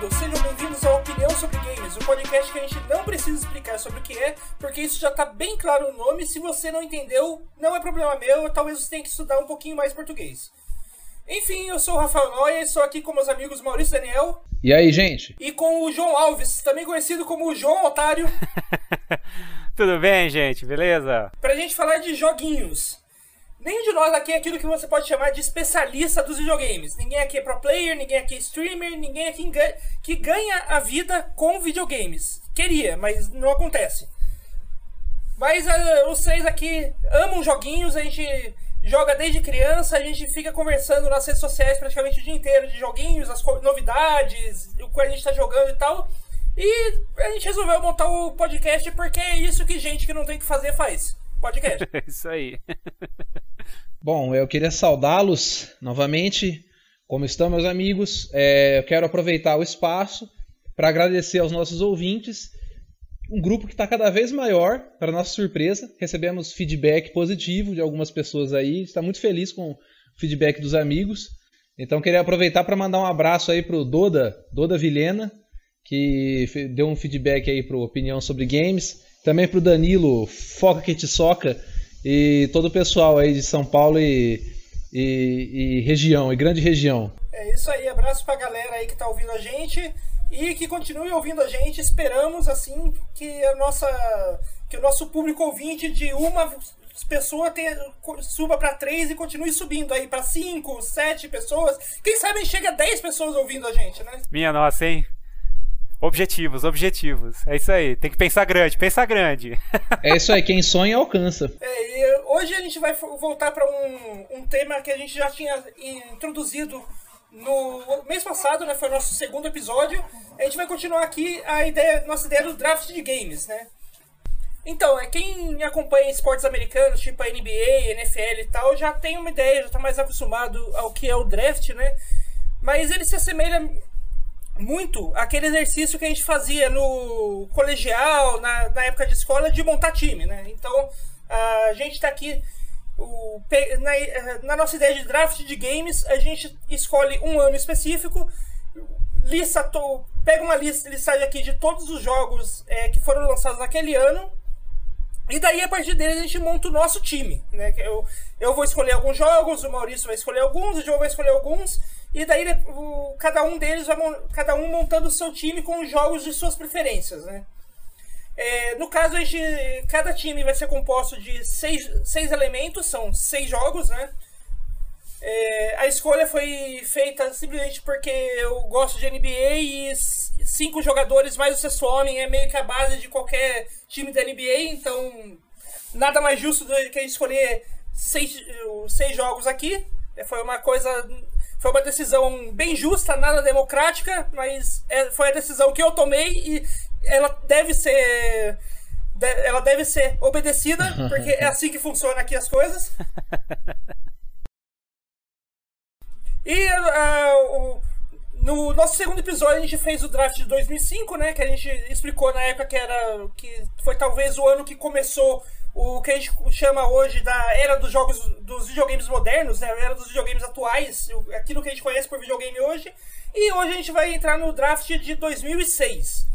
todos, sejam bem-vindos ao Opinião sobre Games, o um podcast que a gente não precisa explicar sobre o que é, porque isso já está bem claro no nome. Se você não entendeu, não é problema meu, talvez você tenha que estudar um pouquinho mais português. Enfim, eu sou o Rafael Noia, estou aqui com meus amigos Maurício Daniel. E aí, gente? E com o João Alves, também conhecido como o João Otário. Tudo bem, gente? Beleza? Pra gente falar de joguinhos. Nenhum de nós aqui é aquilo que você pode chamar de especialista dos videogames. Ninguém aqui é pro player, ninguém aqui é streamer, ninguém aqui que ganha a vida com videogames. Queria, mas não acontece. Mas uh, os três aqui amam joguinhos, a gente joga desde criança, a gente fica conversando nas redes sociais praticamente o dia inteiro de joguinhos, as novidades, o que a gente tá jogando e tal. E a gente resolveu montar o podcast porque é isso que gente que não tem o que fazer faz. Podcast. isso aí. Bom, eu queria saudá-los novamente. Como estão, meus amigos? É, eu quero aproveitar o espaço para agradecer aos nossos ouvintes. Um grupo que está cada vez maior, para nossa surpresa. Recebemos feedback positivo de algumas pessoas aí. Está muito feliz com o feedback dos amigos. Então, queria aproveitar para mandar um abraço aí pro Doda, Doda Vilhena, que deu um feedback aí pro Opinião sobre Games. Também pro Danilo, Foca que te soca e todo o pessoal aí de São Paulo e, e, e, região, e grande região. É isso aí, abraço pra galera aí que tá ouvindo a gente e que continue ouvindo a gente. Esperamos assim que a nossa que o nosso público ouvinte de uma pessoa tenha, suba para três e continue subindo aí para cinco, sete pessoas. Quem sabe chega a dez pessoas ouvindo a gente, né? Minha nossa, hein? Objetivos, objetivos. É isso aí. Tem que pensar grande, pensar grande. é isso aí, quem sonha alcança. É, e hoje a gente vai voltar para um, um tema que a gente já tinha introduzido no mês passado, né? Foi o nosso segundo episódio. A gente vai continuar aqui a ideia, nossa ideia do draft de games, né? Então, é quem acompanha esportes americanos, tipo a NBA, NFL e tal, já tem uma ideia, já está mais acostumado ao que é o draft, né? Mas ele se assemelha muito aquele exercício que a gente fazia no colegial, na, na época de escola, de montar time, né? Então, a gente está aqui. O, na, na, nossa ideia de draft de games, a gente escolhe um ano específico, lista to, pega uma lista listagem aqui de todos os jogos é, que foram lançados naquele ano, e daí, a partir deles, a gente monta o nosso time. Né? Eu, eu vou escolher alguns jogos, o Maurício vai escolher alguns, o João vai escolher alguns, e daí o, cada um deles vai cada um montando o seu time com os jogos de suas preferências, né? É, no caso, a gente, cada time vai ser composto de seis, seis elementos, são seis jogos, né? É, a escolha foi feita simplesmente porque eu gosto de NBA e cinco jogadores mais o sexto homem é meio que a base de qualquer time da NBA, então nada mais justo do que escolher seis, seis jogos aqui. Foi uma coisa foi uma decisão bem justa, nada democrática, mas é, foi a decisão que eu tomei e ela deve ser ela deve ser obedecida, porque é assim que funciona aqui as coisas. E uh, no nosso segundo episódio a gente fez o draft de 2005, né, que a gente explicou na época que era que foi talvez o ano que começou o que a gente chama hoje da era dos jogos dos videogames modernos, né? A era dos videogames atuais, aquilo que a gente conhece por videogame hoje. E hoje a gente vai entrar no draft de 2006.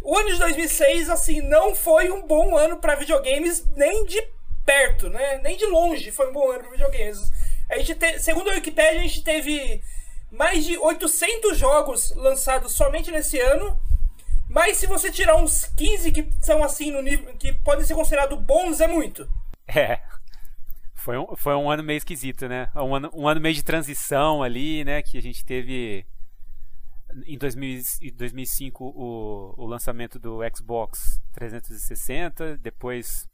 O ano de 2006, assim, não foi um bom ano para videogames nem de perto, né? Nem de longe foi um bom ano para videogames. A gente te... segundo a Wikipedia, a gente teve mais de 800 jogos lançados somente nesse ano mas se você tirar uns 15 que são assim no nível que podem ser considerados bons, é muito. É. Foi um, foi um ano meio esquisito, né? Um ano, um ano meio de transição ali, né? Que a gente teve em 2000, 2005 o, o lançamento do Xbox 360, depois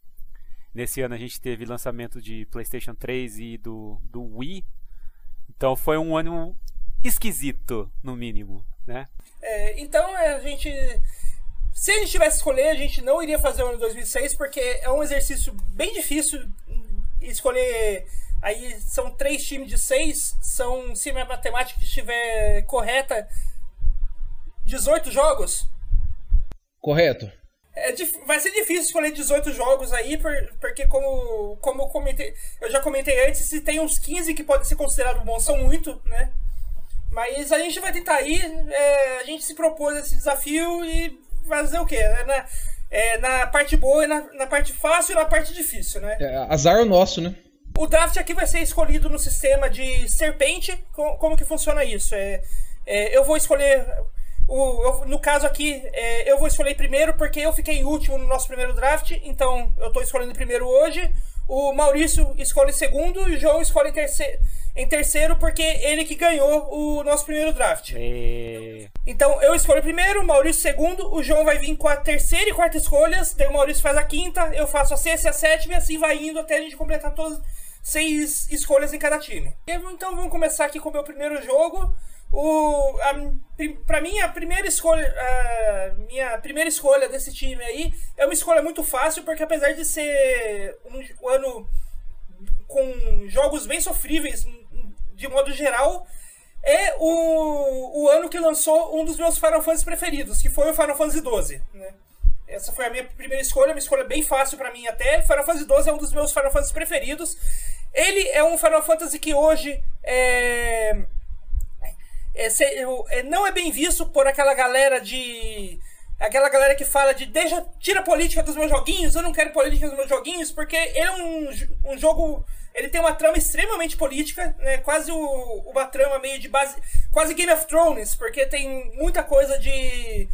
nesse ano a gente teve lançamento de PlayStation 3 e do, do Wii. Então foi um ano esquisito, no mínimo, né? É, então a gente. Se a gente tivesse escolher, a gente não iria fazer o ano 2006, porque é um exercício bem difícil escolher. Aí são três times de seis, são, se a matemática estiver correta, 18 jogos. Correto. É, vai ser difícil escolher 18 jogos aí, porque como, como eu comentei, eu já comentei antes, se tem uns 15 que podem ser considerados bons, são muito, né? Mas a gente vai tentar ir, é, a gente se propôs esse desafio e fazer o quê? É, na, é, na parte boa na, na, parte fácil e na parte difícil, né? É, azar é o nosso, né? O draft aqui vai ser escolhido no sistema de serpente. Como, como que funciona isso? É, é, eu vou escolher. O, eu, no caso aqui, eu vou escolher primeiro porque eu fiquei último no nosso primeiro draft, então eu estou escolhendo primeiro hoje. O Maurício escolhe segundo e o João escolhe terceiro, em terceiro porque ele que ganhou o nosso primeiro draft. E... Então eu escolho primeiro, o Maurício segundo, o João vai vir com a terceira e quarta escolhas, daí o Maurício faz a quinta, eu faço a sexta e a sétima e assim vai indo até a gente completar todas seis escolhas em cada time. Então vamos começar aqui com o meu primeiro jogo. O, para mim, a primeira escolha, a minha primeira escolha desse time aí é uma escolha muito fácil, porque apesar de ser um, um ano com jogos bem sofríveis de modo geral, é o, o ano que lançou um dos meus Final Fantasy preferidos, que foi o Final Fantasy XII. Né? Essa foi a minha primeira escolha, uma escolha bem fácil para mim até. Final Fantasy XII é um dos meus Final Fantasy preferidos. Ele é um Final Fantasy que hoje é, é, é, não é bem visto por aquela galera de. Aquela galera que fala de deixa, tira a política dos meus joguinhos, eu não quero política dos meus joguinhos, porque ele é um, um jogo. Ele tem uma trama extremamente política, né? Quase o, uma trama meio de base. Quase Game of Thrones, porque tem muita coisa de.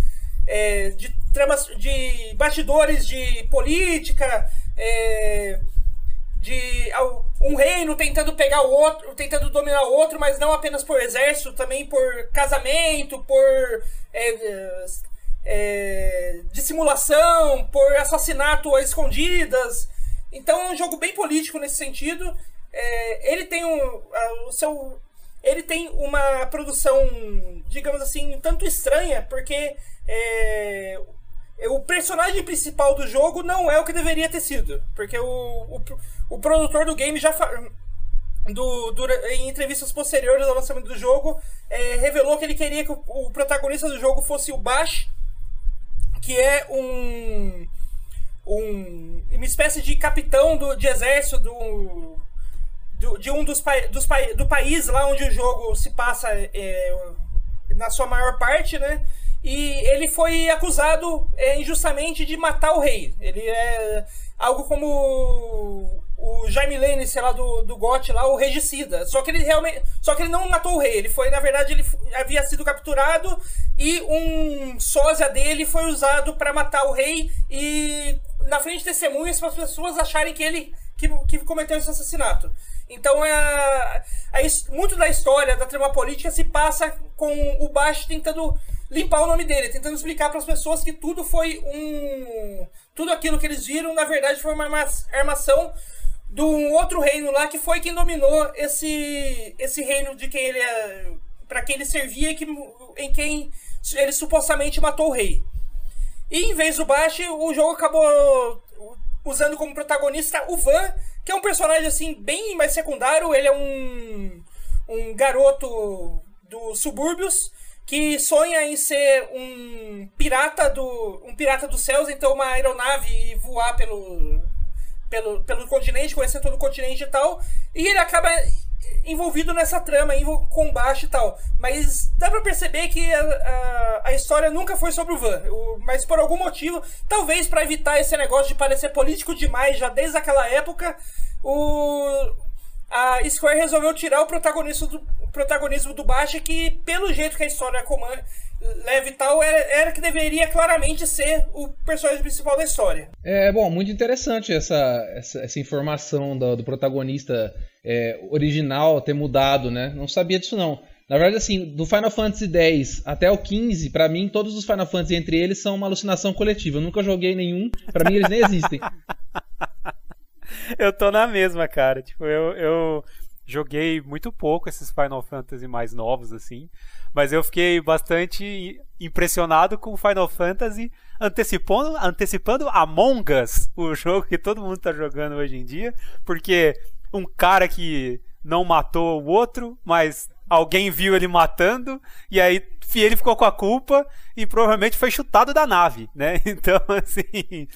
É, de tramas. de bastidores de política. É, de um reino tentando pegar o outro, tentando dominar o outro, mas não apenas por exército, também por casamento, por é, é, dissimulação, por assassinato às escondidas. Então é um jogo bem político nesse sentido. É, ele tem um, o seu, ele tem uma produção, digamos assim, tanto estranha, porque é, o personagem principal do jogo não é o que deveria ter sido. Porque o, o, o produtor do game já. Do, do, em entrevistas posteriores ao lançamento do jogo, é, revelou que ele queria que o, o, protagonista do jogo fosse o Bash, que é um, um uma espécie de capitão do, de exército do, do de um dos, dos do país lá onde o jogo se passa é, na sua maior parte, né? e ele foi acusado é, injustamente de matar o rei. Ele é algo como o Jaime Lane, sei lá, do, do GOT lá, o regicida. Só que ele realmente. Só que ele não matou o rei. Ele foi, na verdade, ele havia sido capturado e um sósia dele foi usado para matar o rei e na frente de testemunhas para as pessoas acharem que ele que, que cometeu esse assassinato. Então, é, é, muito da história da trama política se passa com o Bash tentando limpar o nome dele, tentando explicar para as pessoas que tudo foi um. Tudo aquilo que eles viram, na verdade, foi uma armação de um outro reino lá que foi quem dominou esse, esse reino de quem ele é. para quem ele servia e que, em quem ele supostamente matou o rei. E em vez do Bash, o jogo acabou usando como protagonista o Van, que é um personagem assim bem mais secundário. Ele é um, um garoto dos subúrbios que sonha em ser um pirata do um pirata dos céus, então uma aeronave e voar pelo pelo, pelo continente, conhecer todo o continente e tal, e ele acaba envolvido nessa trama, com combate e tal. Mas dá pra perceber que a, a, a história nunca foi sobre o Van. O, mas por algum motivo, talvez para evitar esse negócio de parecer político demais já desde aquela época, o, a Square resolveu tirar o protagonismo do, o protagonismo do Baixa, que pelo jeito que a história comanda, leve e tal, era, era, que deveria claramente ser o personagem principal da história. É, bom, muito interessante essa, essa, essa informação do, do protagonista é, original ter mudado, né? Não sabia disso não. Na verdade, assim, do Final Fantasy X até o 15, para mim, todos os Final Fantasy entre eles são uma alucinação coletiva. Eu nunca joguei nenhum, para mim eles nem existem. eu tô na mesma, cara. Tipo, eu, eu joguei muito pouco esses Final Fantasy mais novos, assim. Mas eu fiquei bastante impressionado com Final Fantasy antecipando, antecipando Among Us, o jogo que todo mundo tá jogando hoje em dia. Porque um cara que não matou o outro, mas alguém viu ele matando, e aí ele ficou com a culpa e provavelmente foi chutado da nave, né? Então, assim,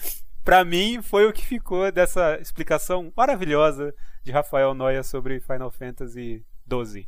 para mim foi o que ficou dessa explicação maravilhosa de Rafael Noia sobre Final Fantasy XII.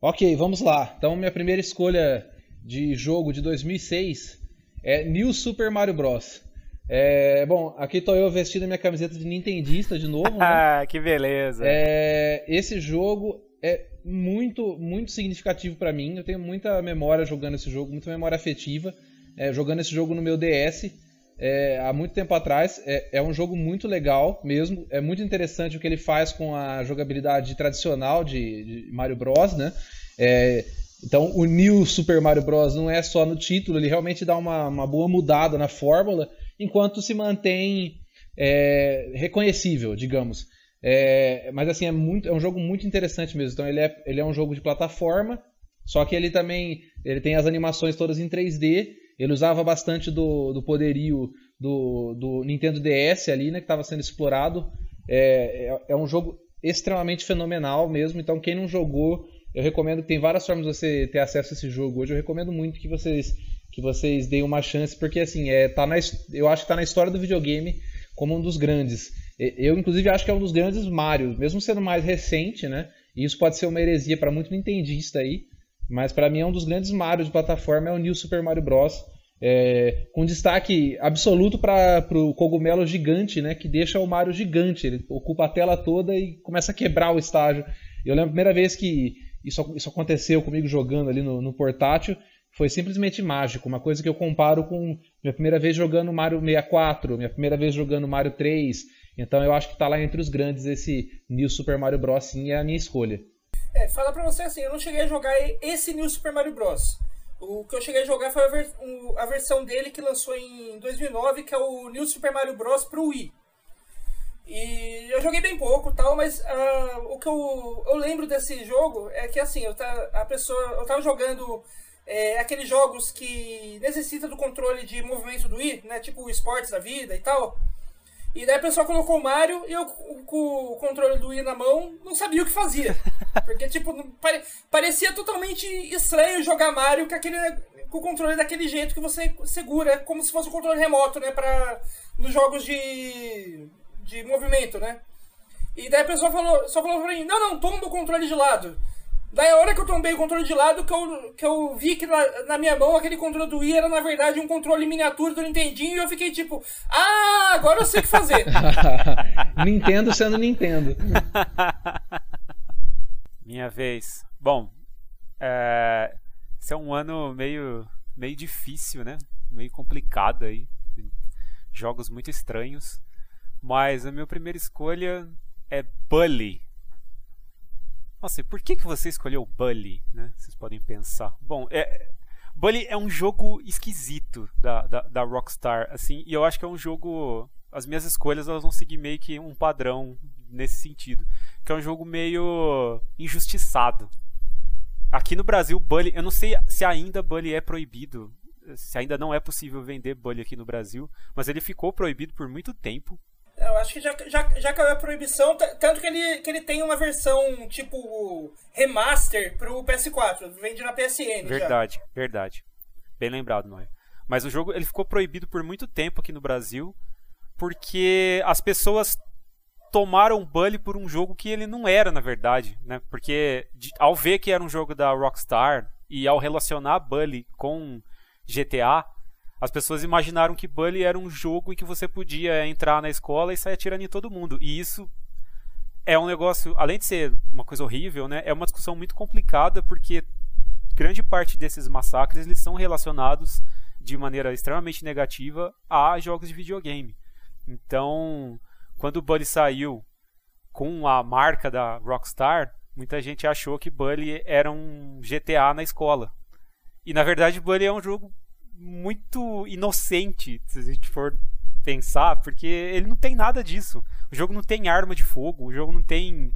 Ok, vamos lá. Então, minha primeira escolha de jogo de 2006 é New Super Mario Bros. É, bom, aqui tô eu vestindo minha camiseta de Nintendista de novo. Ah, né? que beleza! É, esse jogo é muito, muito significativo para mim. Eu tenho muita memória jogando esse jogo, muita memória afetiva. É, jogando esse jogo no meu DS é, há muito tempo atrás. É, é, um jogo muito legal mesmo. É muito interessante o que ele faz com a jogabilidade tradicional de, de Mario Bros. Né? É, então, o New Super Mario Bros. não é só no título, ele realmente dá uma, uma boa mudada na fórmula enquanto se mantém é, reconhecível, digamos. É, mas assim, é, muito, é um jogo muito interessante mesmo. Então ele é, ele é um jogo de plataforma, só que ele também ele tem as animações todas em 3D. Ele usava bastante do, do poderio do, do Nintendo DS ali, né, que estava sendo explorado. É, é, é, um jogo extremamente fenomenal mesmo. Então quem não jogou, eu recomendo tem várias formas de você ter acesso a esse jogo hoje. Eu recomendo muito que vocês que vocês deem uma chance, porque assim, é, tá na, eu acho que tá na história do videogame como um dos grandes. Eu, inclusive, acho que é um dos grandes Mario, mesmo sendo mais recente, né? E isso pode ser uma heresia para muito nintendista aí, mas para mim é um dos grandes Mario de plataforma, é o New Super Mario Bros. É, com destaque absoluto para o cogumelo gigante, né? Que deixa o Mario gigante. Ele ocupa a tela toda e começa a quebrar o estágio. Eu lembro a primeira vez que isso, isso aconteceu comigo jogando ali no, no portátil foi simplesmente mágico. Uma coisa que eu comparo com minha primeira vez jogando Mario 64, minha primeira vez jogando Mario 3. Então eu acho que está lá entre os grandes esse New Super Mario Bros. Sim, é a minha escolha. É, fala pra você assim, eu não cheguei a jogar esse New Super Mario Bros. O que eu cheguei a jogar foi a, ver, a versão dele que lançou em 2009, que é o New Super Mario Bros. pro Wii. E eu joguei bem pouco tal, mas uh, o que eu, eu lembro desse jogo é que assim, eu tá, a pessoa, eu tava jogando é, aqueles jogos que necessita do controle de movimento do Wii, né? Tipo esportes da vida e tal. E daí a pessoa colocou o Mario e eu com o controle do Wii na mão não sabia o que fazia. Porque, tipo, pare, parecia totalmente estranho jogar Mario com, aquele, com o controle daquele jeito que você segura, como se fosse um controle remoto, né? Pra, nos jogos de, de movimento, né? E daí a pessoa falou, só falou pra mim, não, não, toma o controle de lado. Daí a hora que eu tombei o controle de lado, que eu, que eu vi que na, na, minha mão aquele controle do Wii era na verdade um controle miniatura do Nintendinho e eu fiquei tipo, ah, agora eu sei o que fazer. Nintendo sendo Nintendo. Minha vez. Bom, é... esse é um ano meio, meio difícil, né? Meio complicado aí. Jogos muito estranhos. Mas a minha primeira escolha é Bully nossa, e por que, que você escolheu Bully? Né? Vocês podem pensar. Bom, é, Bully é um jogo esquisito da, da, da, Rockstar, assim, e eu acho que é um jogo. As minhas escolhas elas vão seguir meio que um padrão nesse sentido. Que é um jogo meio injustiçado. Aqui no Brasil, Bully, eu não sei se ainda Bully é proibido, se ainda não é possível vender Bully aqui no Brasil, mas ele ficou proibido por muito tempo. Eu acho que já, já, já caiu a proibição, tanto que ele, que ele tem uma versão tipo remaster pro PS4, vende na PSN. Verdade, já. verdade. Bem lembrado, Noé. Mas o jogo ele ficou proibido por muito tempo aqui no Brasil, porque as pessoas tomaram Bully por um jogo que ele não era, na verdade, né? Porque ao ver que era um jogo da Rockstar e ao relacionar Bully com GTA, as pessoas imaginaram que Bully era um jogo em que você podia entrar na escola e sair atirando em todo mundo. E isso é um negócio, além de ser uma coisa horrível, né, é uma discussão muito complicada porque grande parte desses massacres eles são relacionados de maneira extremamente negativa a jogos de videogame. Então, quando o Bully saiu com a marca da Rockstar, muita gente achou que Bully era um GTA na escola. E na verdade, Bully é um jogo muito inocente, se a gente for pensar, porque ele não tem nada disso. O jogo não tem arma de fogo, o jogo não tem.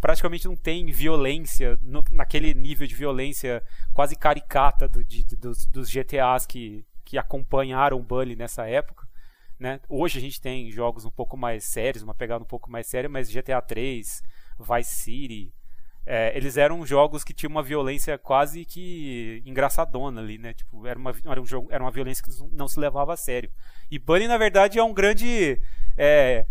praticamente não tem violência, no, naquele nível de violência quase caricata do, de, dos, dos GTAs que, que acompanharam o Bully nessa época. Né? Hoje a gente tem jogos um pouco mais sérios, uma pegada um pouco mais séria, mas GTA 3, Vice City, é, eles eram jogos que tinham uma violência quase que engraçadona ali, né? Tipo, era uma, era um jogo, era uma violência que não se levava a sério. E Bunny, na verdade, é um grande é,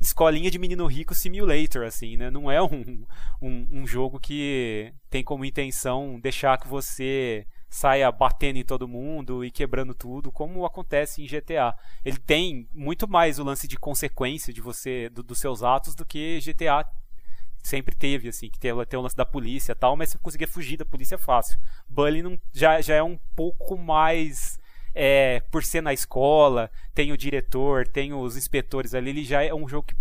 escolinha de menino rico simulator, assim, né? Não é um, um, um jogo que tem como intenção deixar que você saia batendo em todo mundo e quebrando tudo, como acontece em GTA. Ele tem muito mais o lance de consequência de você do, dos seus atos do que GTA sempre teve, assim, que tem, tem o lance da polícia e tal, mas você conseguir fugir da polícia é fácil. Bully não, já, já é um pouco mais. É, por ser na escola, tem o diretor, tem os inspetores ali, ele já é um jogo que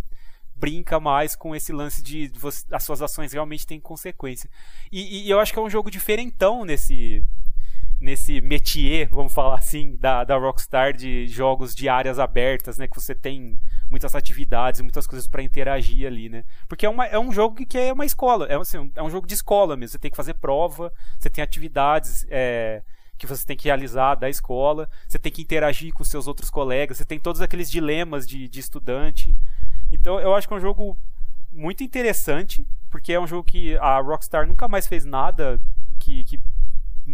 brinca mais com esse lance de você, as suas ações realmente têm consequência. E, e, eu acho que é um jogo diferentão nesse nesse métier, vamos falar assim, da, da Rockstar de jogos de áreas abertas, né, que você tem muitas atividades, muitas coisas para interagir ali, né? Porque é, uma, é um jogo que é uma escola, é, assim, é um jogo de escola mesmo. Você tem que fazer prova, você tem atividades é, que você tem que realizar da escola, você tem que interagir com seus outros colegas, você tem todos aqueles dilemas de, de estudante. Então eu acho que é um jogo muito interessante, porque é um jogo que a Rockstar nunca mais fez nada que, que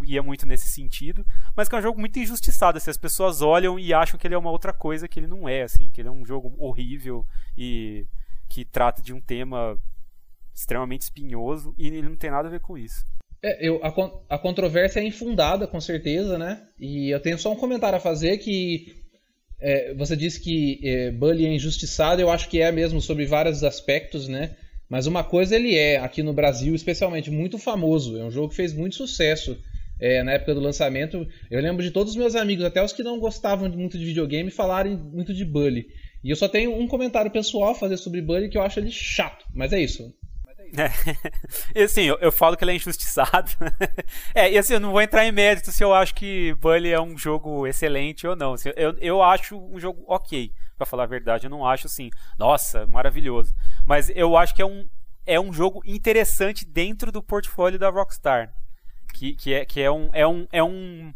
ia muito nesse sentido, mas que é um jogo muito injustiçado, assim, as pessoas olham e acham que ele é uma outra coisa que ele não é, assim, que ele é um jogo horrível e que trata de um tema extremamente espinhoso e ele não tem nada a ver com isso. É, eu, a, a controvérsia é infundada, com certeza, né? E eu tenho só um comentário a fazer que é, você disse que é, Bully é injustiçado, eu acho que é mesmo sobre vários aspectos, né? Mas uma coisa ele é, aqui no Brasil especialmente, muito famoso. É um jogo que fez muito sucesso é, na época do lançamento. Eu lembro de todos os meus amigos, até os que não gostavam muito de videogame, falarem muito de Bully. E eu só tenho um comentário pessoal a fazer sobre Bully que eu acho ele chato, mas é isso. É. E assim, eu, eu, falo que ele é injustiçado. é, e assim, eu não vou entrar em mérito se eu acho que Bully é um jogo excelente ou não. Assim, eu, eu acho um jogo ok, para falar a verdade. Eu não acho assim, nossa, maravilhoso. Mas eu acho que é um, é um jogo interessante dentro do portfólio da Rockstar que, que, é, que é, um, é, um, é um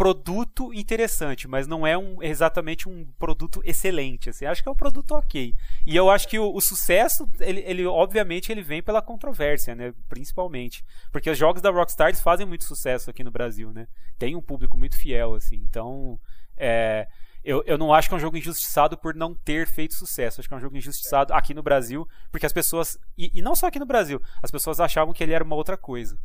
produto interessante, mas não é um, exatamente um produto excelente. Assim. Acho que é um produto ok. E eu acho que o, o, sucesso, ele, ele obviamente ele vem pela controvérsia, né? Principalmente. Porque os jogos da Rockstar fazem muito sucesso aqui no Brasil, né? Tem um público muito fiel, assim. Então, é, eu, eu não acho que é um jogo injustiçado por não ter feito sucesso. Acho que é um jogo injustiçado aqui no Brasil, porque as pessoas. E, e não só aqui no Brasil, as pessoas achavam que ele era uma outra coisa.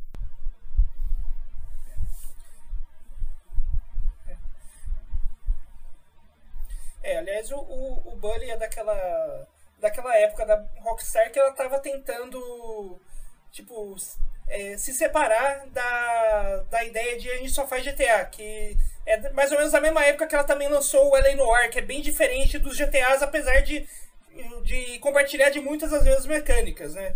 Aliás, o, o, Bully é daquela, daquela época da Rockstar que ela tava tentando, tipo, é, se separar da, da ideia de a gente só faz GTA, que é mais ou menos a mesma época que ela também lançou o LA Noir, que é bem diferente dos GTAs, apesar de, de compartilhar de muitas das mesmas mecânicas, né?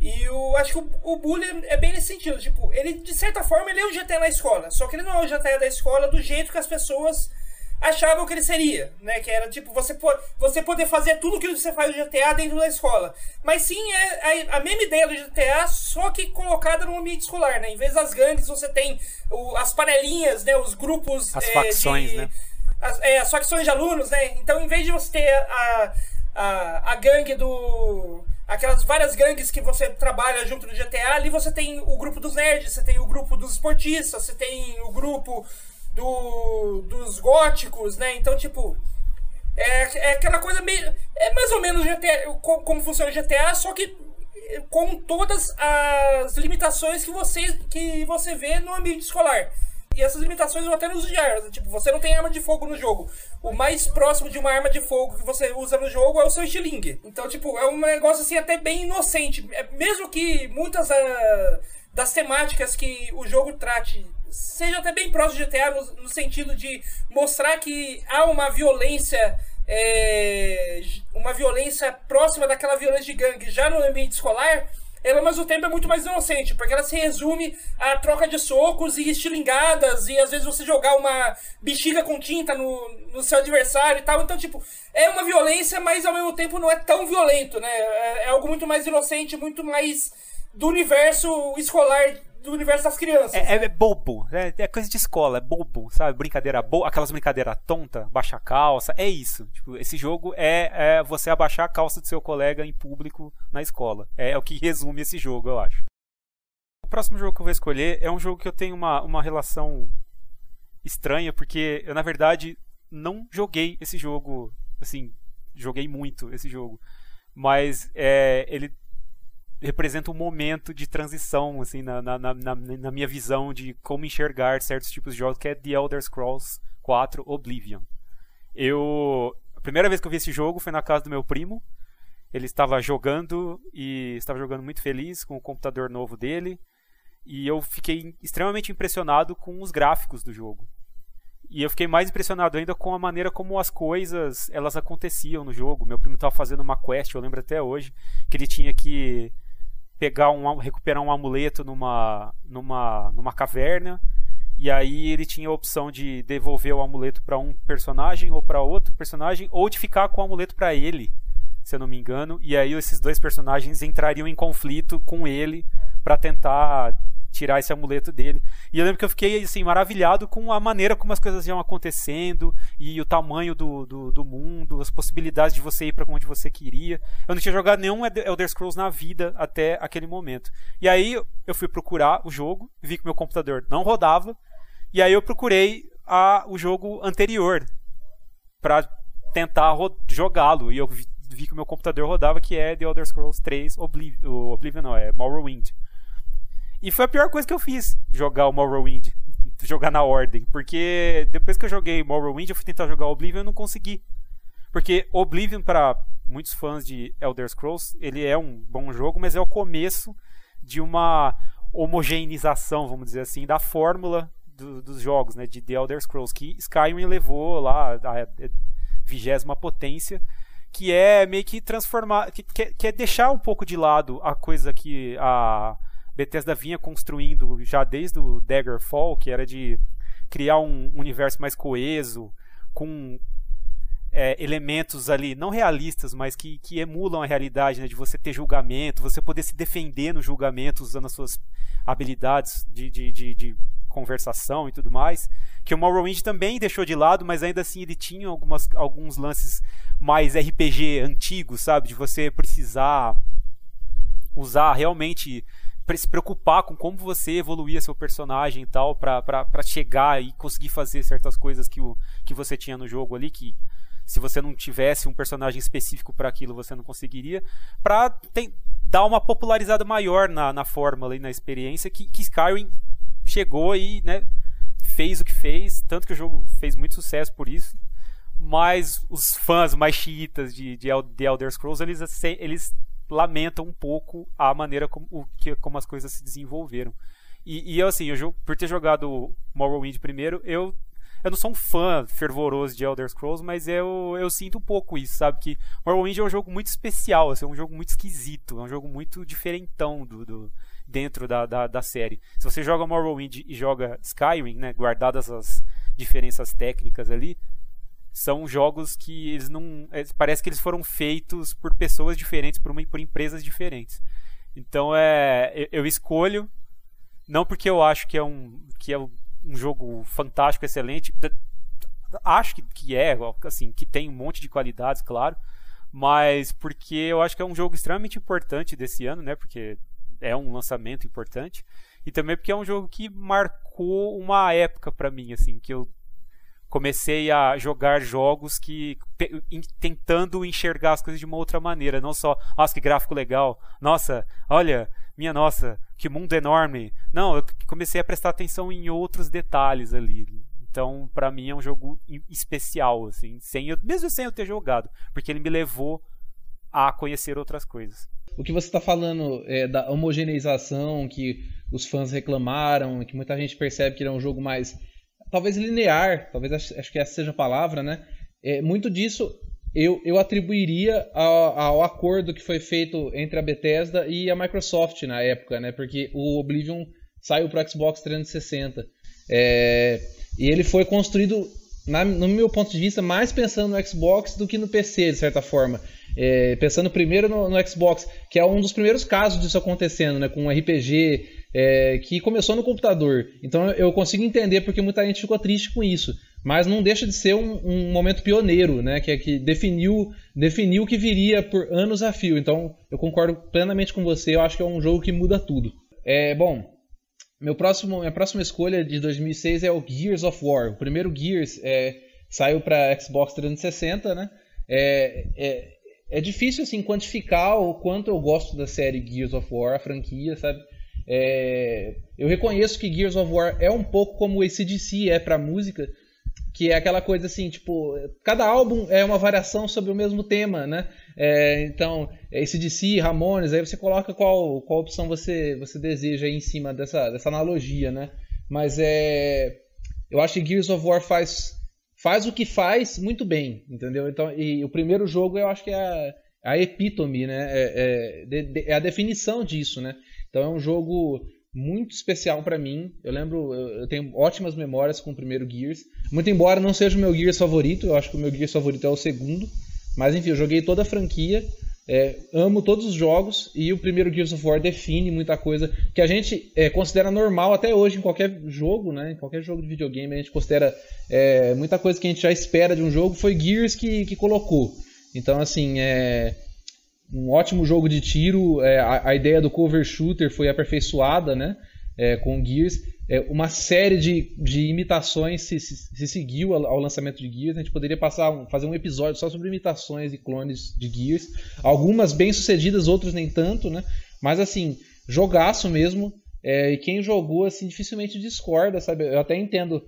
E eu acho que o, o Bully é bem nesse sentido, tipo, ele de certa forma ele é o GTA na escola, só que ele não é o GTA da escola do jeito que as pessoas achavam que ele seria, né? Que era tipo você, você poder fazer tudo o que você faz no GTA dentro da escola. Mas sim, é a, a mesma ideia do GTA, só que colocada no ambiente escolar, né? Em vez das gangues, você tem o, as panelinhas, né? Os grupos. As é, facções, de, né? As, é, as facções de alunos, né? Então, em vez de você ter a, a, a gangue do aquelas várias gangues que você trabalha junto no GTA, ali você tem o grupo dos nerds, você tem o grupo dos esportistas, você tem o grupo do, dos góticos, né? Então, tipo, é, é aquela coisa meio. É mais ou menos GTA, como, como funciona o GTA, só que com todas as limitações que você, que você vê no ambiente escolar. E essas limitações vão até nos de armas. Tipo, você não tem arma de fogo no jogo. O mais próximo de uma arma de fogo que você usa no jogo é o seu estilingue. Então, tipo, é um negócio assim até bem inocente. É, mesmo que muitas uh, das temáticas que o jogo trate seja até bem próximo de GTA no, no sentido de mostrar que há uma violência é, uma violência próxima daquela violência de gangue já no ambiente escolar, ela ao mesmo tempo é muito mais inocente, porque ela se resume a troca de socos e estilingadas, e às vezes você jogar uma bexiga com tinta no, no seu adversário e tal. Então, tipo, é uma violência, mas ao mesmo tempo não é tão violento, né? É, é algo muito mais inocente, muito mais do universo escolar do universo das crianças. É, é, é bobo, é, é, coisa de escola, é bobo, sabe? Brincadeira boa, aquelas brincadeiras tonta, baixar a calça, é isso. Tipo, esse jogo é, é, você abaixar a calça do seu colega em público na escola. É, é, o que resume esse jogo, eu acho. O próximo jogo que eu vou escolher é um jogo que eu tenho uma, uma relação estranha, porque eu, na verdade, não joguei esse jogo, assim, joguei muito esse jogo. Mas é, ele representa um momento de transição, assim, na, na, na, na, minha visão de como enxergar certos tipos de jogos, que é The Elder Scrolls 4 Oblivion. Eu. A primeira vez que eu vi esse jogo foi na casa do meu primo. Ele estava jogando e estava jogando muito feliz com o computador novo dele. E eu fiquei extremamente impressionado com os gráficos do jogo. E eu fiquei mais impressionado ainda com a maneira como as coisas elas aconteciam no jogo. Meu primo estava fazendo uma quest, eu lembro até hoje, que ele tinha que pegar um recuperar um amuleto numa numa numa caverna e aí ele tinha a opção de devolver o amuleto para um personagem ou para outro personagem ou de ficar com o amuleto para ele, se eu não me engano. E aí esses dois personagens entrariam em conflito com ele para tentar tirar esse amuleto dele. E eu lembro que eu fiquei assim, maravilhado com a maneira como as coisas iam acontecendo e o tamanho do, do, do mundo, as possibilidades de você ir para onde você queria. Eu não tinha jogado nenhum Elder Scrolls na vida até aquele momento. E aí eu fui procurar o jogo, vi que meu computador não rodava, e aí eu procurei a, o jogo anterior para tentar jogá-lo. E eu vi, vi, que o meu computador rodava, que é The Elder Scrolls 3 Oblivion, Oblivion não, é Morrowind. E foi a pior coisa que eu fiz, jogar o Morrowind. Jogar na ordem. Porque depois que eu joguei Morrowind, eu fui tentar jogar Oblivion e não consegui. Porque Oblivion, para muitos fãs de Elder Scrolls, ele é um bom jogo, mas é o começo de uma homogeneização, vamos dizer assim, da fórmula do, dos jogos, né, de The Elder Scrolls, que Skyrim levou lá a vigésima potência, que é meio que transformar, que, que é deixar um pouco de lado a coisa que a Bethesda vinha construindo já desde o Daggerfall, que era de criar um universo mais coeso, com é, elementos ali, não realistas, mas que, que emulam a realidade, né? de você ter julgamento, você poder se defender no julgamento usando as suas habilidades de, de, de, de conversação e tudo mais. Que o Morrowind também deixou de lado, mas ainda assim ele tinha algumas, alguns lances mais RPG antigos, sabe? De você precisar usar realmente se preocupar com como você evoluía seu personagem e tal, para chegar e conseguir fazer certas coisas que, o, que você tinha no jogo ali, que se você não tivesse um personagem específico para aquilo, você não conseguiria, para dar uma popularizada maior na, na fórmula e na experiência que, que Skyrim chegou e né, fez o que fez, tanto que o jogo fez muito sucesso por isso. Mas os fãs mais chiitas de, de, de Elder Scrolls, eles, eles lamentam um pouco a maneira como, o, que, como as coisas se desenvolveram. E, e assim, eu, por ter jogado Morrowind primeiro, eu, eu não sou um fã fervoroso de Elder Scrolls, mas eu, eu sinto um pouco isso, sabe? Que Morrowind é um jogo muito especial, assim, é um jogo muito esquisito, é um jogo muito diferentão do, do dentro da, da, da, série. Se você joga Morrowind e joga Skyrim, né, guardadas as diferenças técnicas ali, são jogos que eles não. É, parece que eles foram feitos por pessoas diferentes, por, uma, por empresas diferentes. Então é. Eu escolho, não porque eu acho que é um, que é um jogo fantástico, excelente. Acho que, que é, assim, que tem um monte de qualidades, claro. Mas porque eu acho que é um jogo extremamente importante desse ano, né? Porque é um lançamento importante. E também porque é um jogo que marcou uma época para mim, assim, que eu comecei a jogar jogos que tentando enxergar as coisas de uma outra maneira, não só, nossa, que gráfico legal, nossa, olha, minha nossa, que mundo enorme. Não, eu comecei a prestar atenção em outros detalhes ali. Então, para mim é um jogo especial assim, sem eu, mesmo sem eu ter jogado, porque ele me levou a conhecer outras coisas. O que você está falando é da homogeneização que os fãs reclamaram, que muita gente percebe que ele é um jogo mais talvez linear, talvez acho que essa seja a palavra, né? É, muito disso eu, eu atribuiria ao, ao, acordo que foi feito entre a Bethesda e a Microsoft na época, né? Porque o Oblivion saiu para Xbox 360 é, e ele foi construído, na, no meu ponto de vista, mais pensando no Xbox do que no PC, de certa forma. É, pensando primeiro no, no, Xbox, que é um dos primeiros casos disso acontecendo, né? Com um RPG é, que começou no computador. Então eu consigo entender porque muita gente ficou triste com isso. Mas não deixa de ser um, um momento pioneiro, né? Que, é que definiu, definiu o que viria por anos a fio. Então eu concordo plenamente com você. Eu acho que é um jogo que muda tudo. É bom. Meu próximo, minha próxima escolha de 2006 é o Gears of War. O primeiro Gears é, saiu para Xbox 360, né? É, é, é difícil assim quantificar o quanto eu gosto da série Gears of War, a franquia, sabe? É, eu reconheço que Gears of War é um pouco como o ACDC é pra música, que é aquela coisa assim, tipo, cada álbum é uma variação sobre o mesmo tema, né? É, então, ACDC, Ramones, aí você coloca qual, qual opção você, você deseja aí em cima dessa, dessa analogia, né? Mas é. Eu acho que Gears of War faz, faz o que faz muito bem, entendeu? Então, e o primeiro jogo eu acho que é a, a epítome, né? É, é, é a definição disso, né? Então é um jogo muito especial para mim. Eu lembro, eu tenho ótimas memórias com o primeiro Gears. Muito embora não seja o meu Gears favorito, eu acho que o meu Gears favorito é o segundo. Mas enfim, eu joguei toda a franquia. É, amo todos os jogos e o primeiro Gears of War define muita coisa que a gente é, considera normal até hoje em qualquer jogo, né? Em qualquer jogo de videogame a gente considera é, muita coisa que a gente já espera de um jogo foi Gears que, que colocou. Então assim, é, um ótimo jogo de tiro. É, a, a, ideia do cover shooter foi aperfeiçoada né, é, com Gears. É, uma série de, de imitações se, se, se seguiu ao, lançamento de Gears. A gente poderia passar fazer um episódio só sobre imitações e clones de Gears. Algumas bem sucedidas, outras nem tanto, né? Mas assim, jogaço mesmo. É, e quem jogou assim dificilmente discorda, sabe? Eu até entendo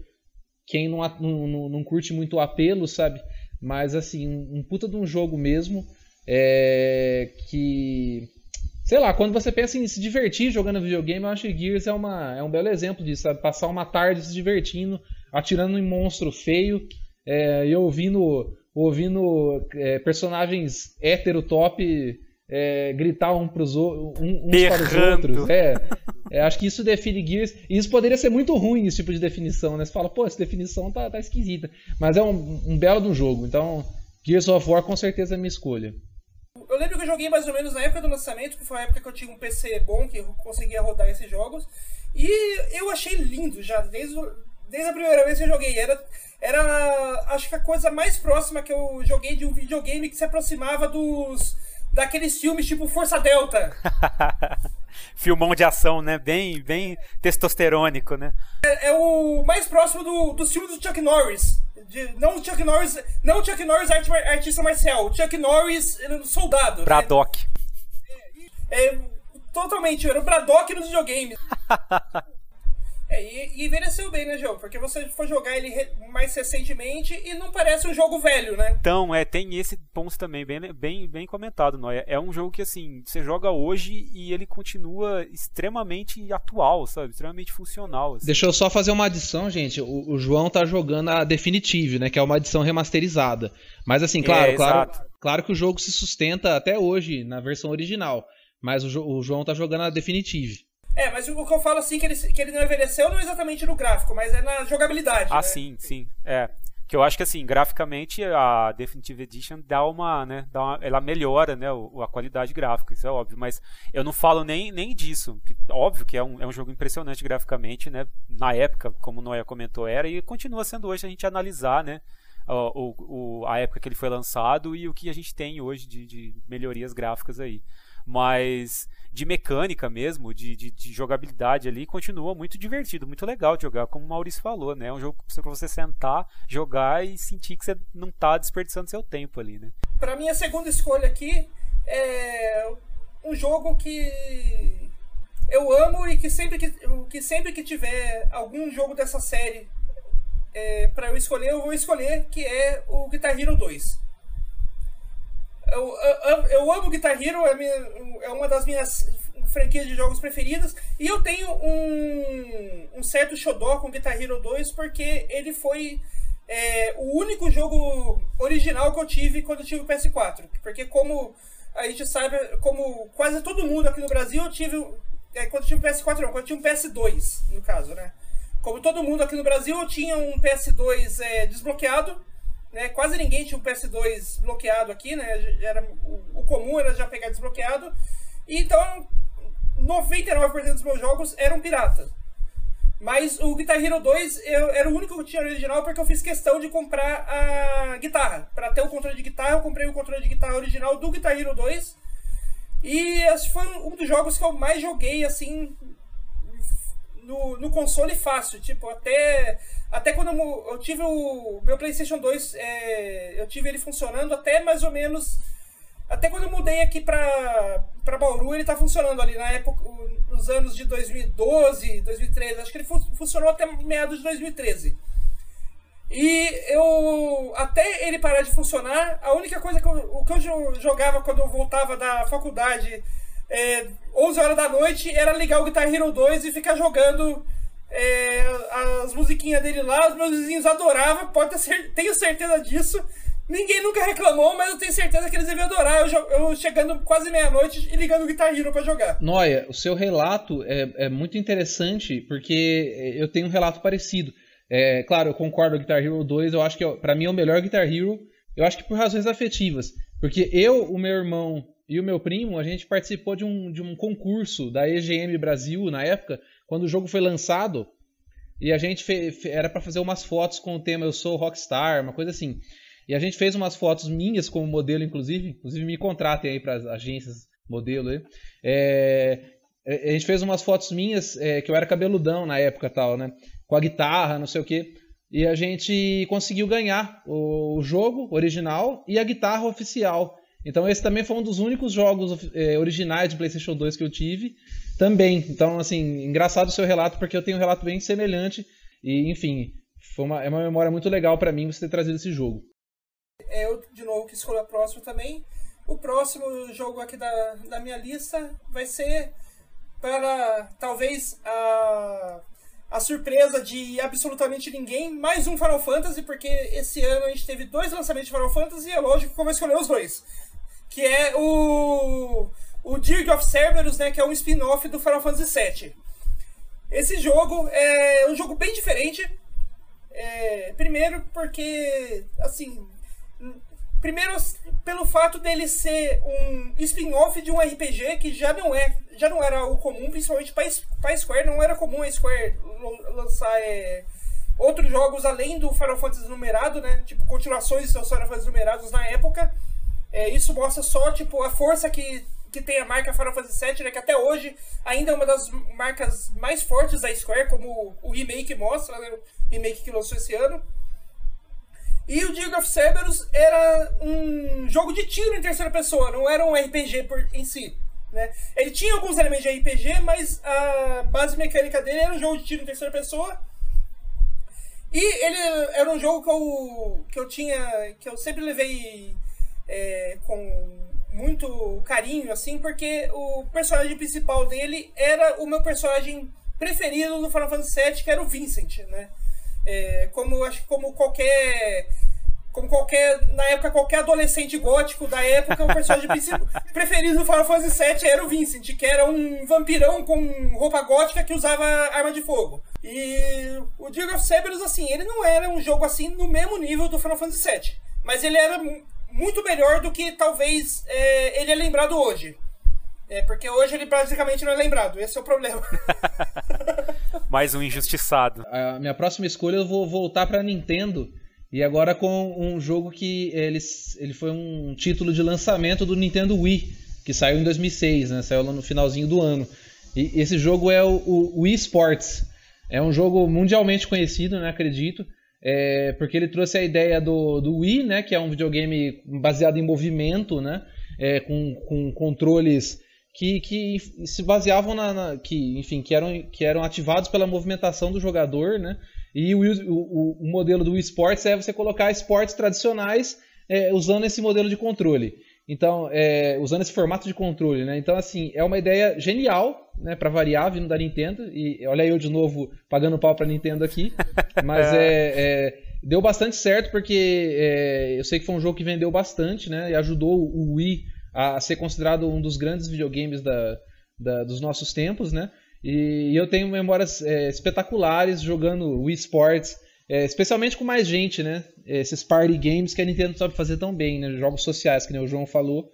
quem não, não, não curte muito o apelo, sabe? Mas assim, um puta de um jogo mesmo é, que sei lá, quando você pensa em se divertir jogando videogame, eu acho que Gears é, uma, é um belo exemplo disso, sabe? Passar uma tarde se divertindo, atirando em monstro feio é, e ouvindo, ouvindo é, personagens hétero top é, gritar um pros, um, uns para os outros. É, é, acho que isso define Gears. E isso poderia ser muito ruim, esse tipo de definição, né? Você fala, pô, essa definição tá, tá esquisita. Mas é um, um belo um jogo. Então, Gears of War com certeza é a minha escolha. Eu lembro que eu joguei mais ou menos na época do lançamento, que foi a época que eu tinha um PC bom, que eu conseguia rodar esses jogos. E eu achei lindo já, desde, desde a primeira vez que eu joguei. Era, era, acho que a coisa mais próxima que eu joguei de um videogame que se aproximava dos daqueles filmes tipo Força Delta. Filmão de ação, né? Bem, bem testosterônico, né? É, é o mais próximo do, dos filmes do Chuck Norris. De, não o Chuck Norris, não Chuck Norris art, artista marcial, o Chuck Norris soldado. Né? Braddock. Né? É, é, totalmente, era o Braddock nos videogames. É, e, e envelheceu bem, né, jogo? Porque você foi jogar ele mais recentemente e não parece um jogo velho, né? Então, é, tem esse ponto também, bem, bem, bem comentado, Noia. É um jogo que, assim, você joga hoje e ele continua extremamente atual, sabe? Extremamente funcional. Assim. Deixa eu só fazer uma adição, gente. O, o, João tá jogando a Definitive, né? Que é uma edição remasterizada. Mas, assim, claro, é, claro, claro que o jogo se sustenta até hoje na versão original. Mas o, o João tá jogando a Definitive. É, mas o que eu falo assim, que ele, que ele não envelheceu não é exatamente no gráfico, mas é na jogabilidade. Ah, né? sim, sim. É. Que eu acho que assim, graficamente a Definitive Edition dá uma, né, dá uma, ela melhora, né, a qualidade gráfica, isso é óbvio, mas eu não falo nem, nem disso. Óbvio que é um, é um jogo impressionante graficamente, né, na época, como o Noé comentou, era e continua sendo hoje a gente analisar, né, o, o, a época que ele foi lançado e o que a gente tem hoje de, de melhorias gráficas aí. Mas de mecânica mesmo, de, de, de, jogabilidade ali, continua muito divertido, muito legal de jogar, como o Maurício falou, né? É um jogo para você sentar, jogar e sentir que você não está desperdiçando seu tempo ali, né? Para mim, a segunda escolha aqui é um jogo que eu amo e que sempre que, que, sempre que tiver algum jogo dessa série é, para eu escolher, eu vou escolher, que é o Guitar Hero 2. Eu, eu, eu, amo Guitar Hero, é, minha, é, uma das minhas franquias de jogos preferidas. E eu tenho um, um certo xodó com Guitar Hero 2 porque ele foi é, o único jogo original que eu tive quando eu tive o PS4. Porque como a gente sabe, como quase todo mundo aqui no Brasil, eu tive. É, quando eu tive o PS4 não, quando eu tinha um PS2, no caso, né? Como todo mundo aqui no Brasil, eu tinha um PS2 é, desbloqueado né? Quase ninguém tinha um PS2 bloqueado aqui, né? Era, o, o comum era já pegar desbloqueado. Então, 99% dos meus jogos eram pirata. Mas o Guitar Hero 2 eu, era o único que eu tinha original porque eu fiz questão de comprar a guitarra. Para ter o controle de guitarra, eu comprei o controle de guitarra original do Guitar Hero 2. E esse foi um dos jogos que eu mais joguei, assim, no, no console fácil. Tipo, até, até quando eu, eu tive o meu PlayStation 2, é, eu tive ele funcionando até mais ou menos. Até quando eu mudei aqui pra, pra Bauru, ele tá funcionando ali na época, nos anos de 2012, 2013. Acho que ele fu funcionou até meados de 2013. E eu, até ele parar de funcionar, a única coisa que eu, o que eu jogava quando eu voltava da faculdade, é, 11 horas da noite, era ligar o Guitar Hero 2 e ficar jogando é, as musiquinhas dele lá. Os meus vizinhos adoravam, pode ter, tenho certeza disso. Ninguém nunca reclamou, mas eu tenho certeza que eles deviam adorar eu, eu chegando quase meia-noite e ligando o Guitar Hero pra jogar. Noia, o seu relato é, é muito interessante porque eu tenho um relato parecido. É, claro, eu concordo com Guitar Hero 2, eu acho que é para mim é o melhor Guitar Hero, eu acho que por razões afetivas. Porque eu, o meu irmão e o meu primo, a gente participou de um, de um concurso da EGM Brasil na época, quando o jogo foi lançado, e a gente fez, era para fazer umas fotos com o tema Eu Sou Rockstar, uma coisa assim. E a gente fez umas fotos minhas como modelo, inclusive, inclusive me contratem aí para as agências modelo aí. É, a gente fez umas fotos minhas, é, que eu era cabeludão na época tal, né? com a guitarra, não sei o que. E a gente conseguiu ganhar o jogo original e a guitarra oficial. Então esse também foi um dos únicos jogos é, originais de PlayStation 2 que eu tive também. Então, assim, engraçado o seu relato, porque eu tenho um relato bem semelhante. E, enfim, foi uma, é uma memória muito legal para mim você ter trazido esse jogo. É, eu, de novo, que escolho o próximo também. O próximo jogo aqui da, da minha lista vai ser para talvez a a surpresa de absolutamente ninguém, mais um Final Fantasy, porque esse ano a gente teve dois lançamentos de Final Fantasy e é lógico que eu vou escolher os dois. Que é o, o Dirge of Cerberus, né, que é um spin-off do Final Fantasy VII. Esse jogo é um jogo bem diferente. É, primeiro porque, assim, Primeiro, pelo fato dele ser um spin-off de um RPG que já não é, já não era o comum, principalmente para Square, não era comum a Square lançar é, outros jogos além do Final Fantasy numerado, né? Tipo continuações de Final Fantasy numerados na época. É, isso mostra só tipo a força que que tem a marca Final Fantasy VII, né, que até hoje ainda é uma das marcas mais fortes da Square, como o remake mostra, né, o remake que lançou esse ano. E o Dig of Cerberus era um jogo de tiro em terceira pessoa, não era um RPG por, em si. Né? Ele tinha alguns elementos de RPG, mas a base mecânica dele era um jogo de tiro em terceira pessoa. E ele era um jogo que eu, que eu tinha. que eu sempre levei é, com muito carinho, assim, porque o personagem principal dele era o meu personagem preferido do Final Fantasy VII, que era o Vincent, né? É, como acho como qualquer como qualquer na época qualquer adolescente gótico da época o personagem preferido do Final Fantasy VII era o Vincent que era um vampirão com roupa gótica que usava arma de fogo e o Dig of Cerberus assim ele não era um jogo assim no mesmo nível do Final Fantasy VII mas ele era muito melhor do que talvez é, ele é lembrado hoje é, porque hoje ele basicamente não é lembrado, esse é o problema. Mais um injustiçado. A minha próxima escolha eu vou voltar para Nintendo. E agora com um jogo que ele, ele foi um título de lançamento do Nintendo Wii, que saiu em 2006, né? Saiu lá no finalzinho do ano. E esse jogo é o, o Wii Sports. É um jogo mundialmente conhecido, né? Acredito. É, porque ele trouxe a ideia do, do Wii, né? Que é um videogame baseado em movimento, né? É, com, com controles que, que se baseavam na, na, que enfim que eram, que eram ativados pela movimentação do jogador né e o, o, o modelo do esportes é você colocar esportes tradicionais é, usando esse modelo de controle então é, usando esse formato de controle né? Então assim é uma ideia genial né para variar vindo da Nintendo. E olha eu de novo pagando pau para Nintendo aqui. Mas é, é, deu bastante certo porque é, eu sei que foi um jogo que vendeu bastante né? E ajudou o Wii a ser considerado um dos grandes videogames da, da dos nossos tempos, né? E, eu tenho memórias é, espetaculares jogando Wii Sports, é, especialmente com mais gente, né? Esses party games que a Nintendo sabe fazer tão bem, né? Jogos sociais, que nem o João falou.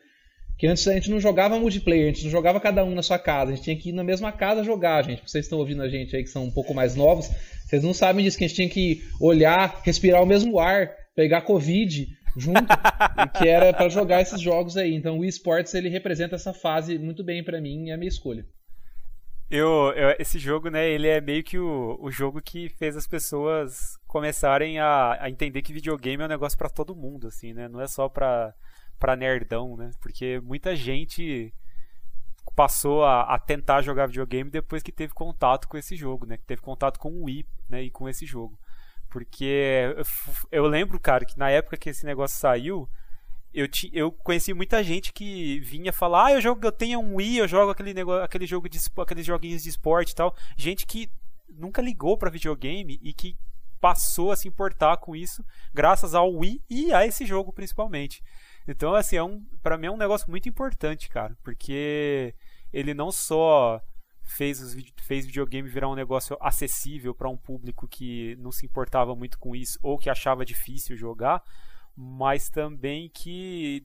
Que antes a gente não jogava multiplayer, a gente não jogava cada um na sua casa, a gente tinha que ir na mesma casa jogar, gente. Vocês estão ouvindo a gente aí que são um pouco mais novos, vocês não sabem disso, que a gente tinha que olhar, respirar o mesmo ar, pegar Covid, junto, que era para jogar esses jogos aí. Então o esportes ele representa essa fase muito bem para mim e é a minha escolha. Eu, eu, esse jogo, né, ele é meio que o, o jogo que fez as pessoas começarem a, a entender que videogame é um negócio para todo mundo, assim, né? Não é só pra, pra nerdão, né? Porque muita gente passou a, a, tentar jogar videogame depois que teve contato com esse jogo, né? Que teve contato com o Wii, né? E com esse jogo. Porque eu, eu lembro, cara, que na época que esse negócio saiu, eu, ti, eu conheci muita gente que vinha falar, ah, eu jogo, eu tenho um Wii, eu jogo aquele negócio, aquele jogo de aqueles joguinhos de esporte e tal. Gente que nunca ligou para videogame e que passou a se importar com isso graças ao Wii e a esse jogo principalmente. Então, assim, é um, para mim é um negócio muito importante, cara, porque ele não só fez, os, fez videogame virar um negócio acessível para um público que não se importava muito com isso ou que achava difícil jogar, mas também que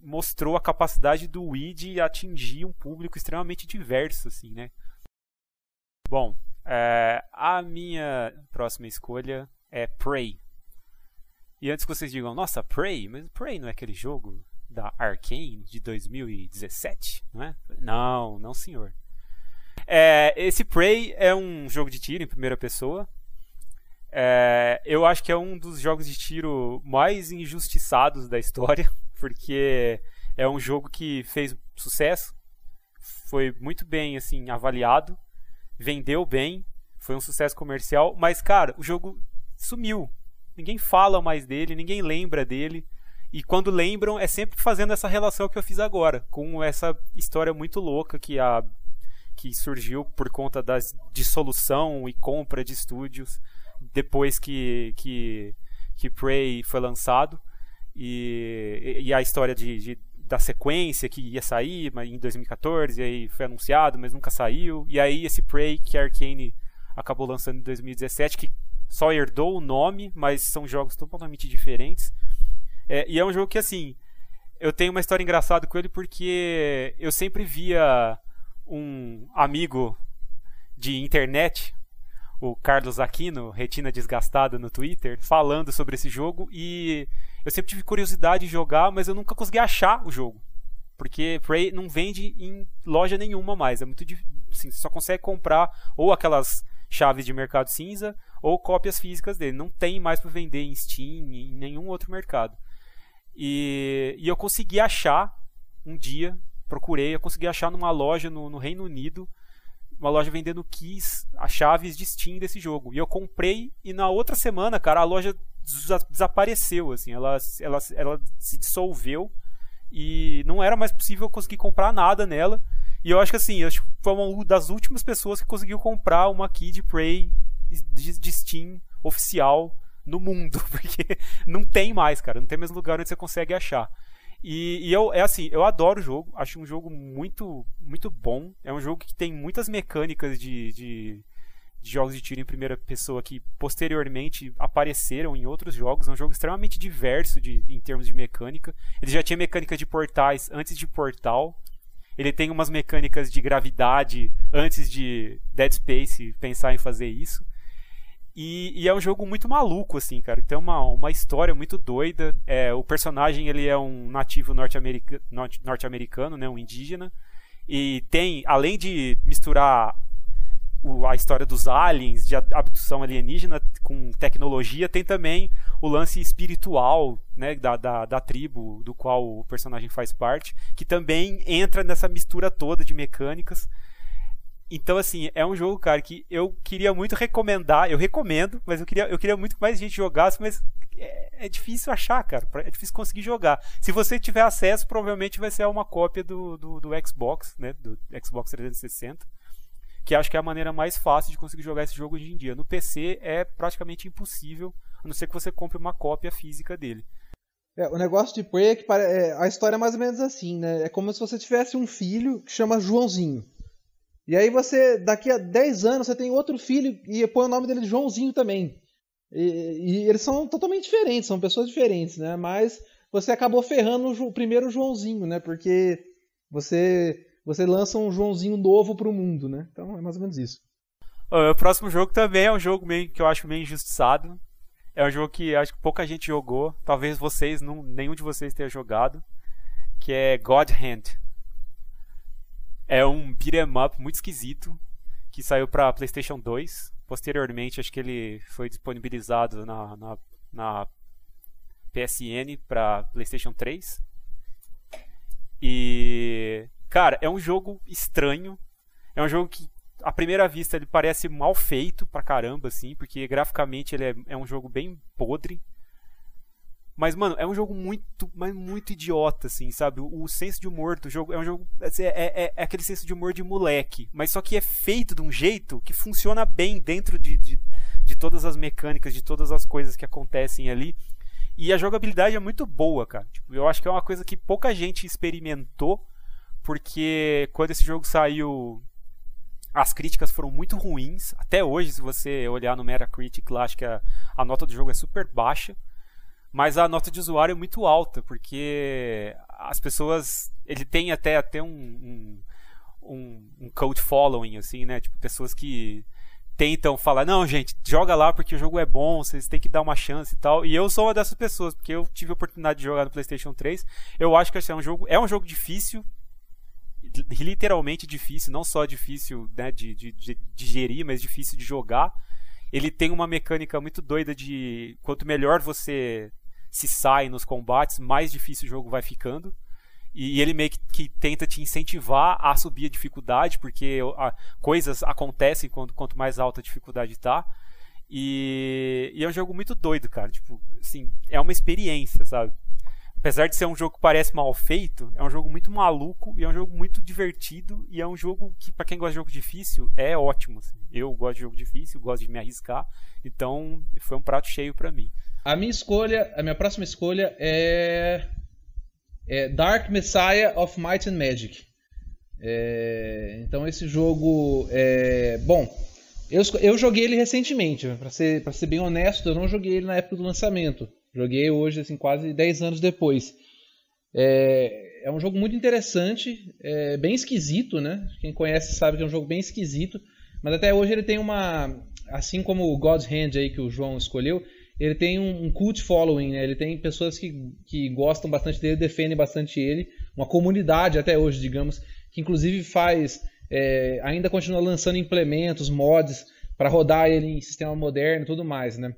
mostrou a capacidade do Wii de atingir um público extremamente diverso, assim, né? Bom, é, a minha próxima escolha é Prey. E antes que vocês digam, nossa, Prey, mas Prey não é aquele jogo da Arkane de 2017, não é? Não, não senhor. É, esse Prey é um jogo de tiro em primeira pessoa, é, eu acho que é um dos jogos de tiro mais injustiçados da história, porque é um jogo que fez sucesso, foi muito bem assim avaliado, vendeu bem, foi um sucesso comercial, mas cara, o jogo sumiu. Ninguém fala mais dele, ninguém lembra dele. E quando lembram, é sempre fazendo essa relação que eu fiz agora, com essa história muito louca que a que surgiu por conta da dissolução e compra de estúdios depois que, que, que Prey foi lançado. E, e a história de, de, da sequência que ia sair em 2014, e aí foi anunciado, mas nunca saiu. E aí esse Prey que a Arkane acabou lançando em 2017, que só herdou o nome, mas são jogos totalmente diferentes. É, e é um jogo que, assim, eu tenho uma história engraçada com ele porque eu sempre via um amigo de internet o Carlos Aquino, Retina Desgastada, no Twitter, falando sobre esse jogo e eu sempre tive curiosidade de jogar, mas eu nunca consegui achar o jogo. Porque Prey não vende em loja nenhuma mais. É muito assim, só consegue comprar ou aquelas chaves de mercado cinza ou cópias físicas dele. Não tem mais para vender em Steam, em nenhum outro mercado. E, e eu consegui achar um dia, procurei, eu consegui achar numa loja no, no Reino Unido uma loja vendendo keys, as chaves de Steam desse jogo. E eu comprei e na outra semana, cara, a loja desapareceu, assim, ela, ela, ela se dissolveu e não era mais possível conseguir comprar nada nela. E eu acho que assim, eu foi uma das últimas pessoas que conseguiu comprar uma key de Prey de, de Steam oficial no mundo, porque não tem mais, cara, não tem mais lugar onde você consegue achar. E, e, eu, é assim, eu adoro o jogo, acho um jogo muito, muito bom. É um jogo que tem muitas mecânicas de, de, de, jogos de tiro em primeira pessoa que posteriormente apareceram em outros jogos. É um jogo extremamente diverso de, em termos de mecânica. Ele já tinha mecânica de portais antes de Portal. Ele tem umas mecânicas de gravidade antes de Dead Space pensar em fazer isso. E, e, é um jogo muito maluco, assim, cara. Tem uma, uma história muito doida. É, o personagem ele é um nativo norte-americano, norte-americano, né, um indígena. E tem, além de misturar o, a história dos aliens, de abdução alienígena com tecnologia, tem também o lance espiritual né, da, da, da tribo do qual o personagem faz parte, que também entra nessa mistura toda de mecânicas. Então, assim, é um jogo, cara, que eu queria muito recomendar. Eu recomendo, mas eu queria, eu queria muito que mais gente jogasse, mas é, é, difícil achar, cara. É difícil conseguir jogar. Se você tiver acesso, provavelmente vai ser uma cópia do, do, do Xbox, né? Do Xbox 360. Que acho que é a maneira mais fácil de conseguir jogar esse jogo hoje em dia. No PC é praticamente impossível, a não ser que você compre uma cópia física dele. É, o negócio de Prey é que é, a história é mais ou menos assim, né? É como se você tivesse um filho que chama Joãozinho. E aí você, daqui a 10 anos, você tem outro filho e põe o nome dele de Joãozinho também. E, e, eles são totalmente diferentes, são pessoas diferentes, né? Mas você acabou ferrando o primeiro Joãozinho, né? Porque você você lança um Joãozinho novo pro mundo, né? Então é mais ou menos isso. O próximo jogo também é um jogo meio, que eu acho meio injustiçado. É um jogo que acho que pouca gente jogou. Talvez vocês, não, nenhum de vocês tenha jogado. Que é God Hand. É um beat'em up muito esquisito. que saiu para PlayStation 2. Posteriormente, acho que ele foi disponibilizado na, na, na PSN para PlayStation 3. E. Cara, é um jogo estranho. É um jogo que, à primeira vista, ele parece mal feito pra caramba, assim, porque graficamente ele é, é um jogo bem podre. Mas, mano, é um jogo muito, mas muito idiota, assim, sabe? O, o, senso de humor do jogo é um jogo. Assim, é, é, é, aquele senso de humor de moleque. Mas só que é feito de um jeito que funciona bem dentro de, de, de todas as mecânicas, de todas as coisas que acontecem ali. E a jogabilidade é muito boa, cara. Tipo, eu acho que é uma coisa que pouca gente experimentou, porque quando esse jogo saiu, as críticas foram muito ruins. Até hoje, se você olhar no Metacritic lá, acho que a, a nota do jogo é super baixa. Mas a nota de usuário é muito alta, porque as pessoas. Ele tem até, até um, um, um code following, assim, né? Tipo, pessoas que tentam falar, não, gente, joga lá porque o jogo é bom, vocês têm que dar uma chance e tal. E eu sou uma dessas pessoas, porque eu tive a oportunidade de jogar no PlayStation 3. Eu acho que esse é um jogo, é um jogo difícil, literalmente difícil, não só difícil né, de, de, de digerir, mas difícil de jogar. Ele tem uma mecânica muito doida de quanto melhor você se sai nos combates, mais difícil o jogo vai ficando. E, ele meio que, tenta te incentivar a subir a dificuldade, porque coisas acontecem quando, quanto mais alta a dificuldade tá. E, e, é um jogo muito doido, cara. Tipo, assim, é uma experiência, sabe? Apesar de ser um jogo que parece mal feito, é um jogo muito maluco e é um jogo muito divertido e é um jogo que, para quem gosta de jogo difícil, é ótimo. Assim. Eu gosto de jogo difícil, gosto de me arriscar, então foi um prato cheio para mim. A minha escolha, a minha próxima escolha é é Dark Messiah of Might and Magic. É, então esse jogo é bom. Eu, eu joguei ele recentemente, para ser para ser bem honesto, eu não joguei ele na época do lançamento. Joguei hoje assim quase 10 anos depois. É, é um jogo muito interessante, é bem esquisito, né? Quem conhece sabe que é um jogo bem esquisito, mas até hoje ele tem uma assim como o God's Hand aí que o João escolheu, ele tem um, cult following, né? ele tem pessoas que, que gostam bastante dele, defendem bastante ele, uma comunidade até hoje, digamos, que inclusive faz, é, ainda continua lançando implementos, mods, para rodar ele em sistema moderno e tudo mais. Né?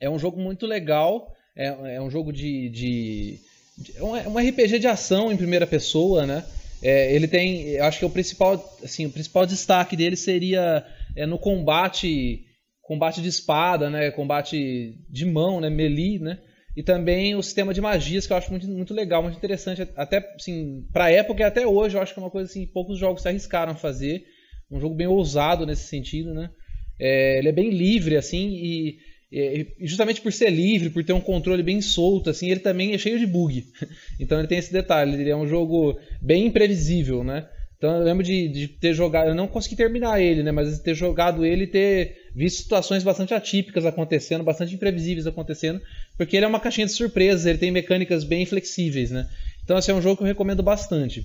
É um jogo muito legal, é, é um jogo de, de, de. É um RPG de ação em primeira pessoa, né? É, ele tem, eu acho que o principal, assim, o principal destaque dele seria é, no combate combate de espada, né, combate de mão, né, melee, né, e também o sistema de magias que eu acho muito, muito legal, muito interessante, até assim, para época e até hoje eu acho que é uma coisa assim, poucos jogos se arriscaram a fazer, um jogo bem ousado nesse sentido, né, é, ele é bem livre assim e, e, justamente por ser livre, por ter um controle bem solto, assim, ele também é cheio de bug, então ele tem esse detalhe, ele é um jogo bem imprevisível, né. Então eu lembro de, de, ter jogado, eu não consegui terminar ele, né? Mas ter jogado ele e ter visto situações bastante atípicas acontecendo, bastante imprevisíveis acontecendo, porque ele é uma caixinha de surpresas, ele tem mecânicas bem flexíveis, né? Então esse é um jogo que eu recomendo bastante.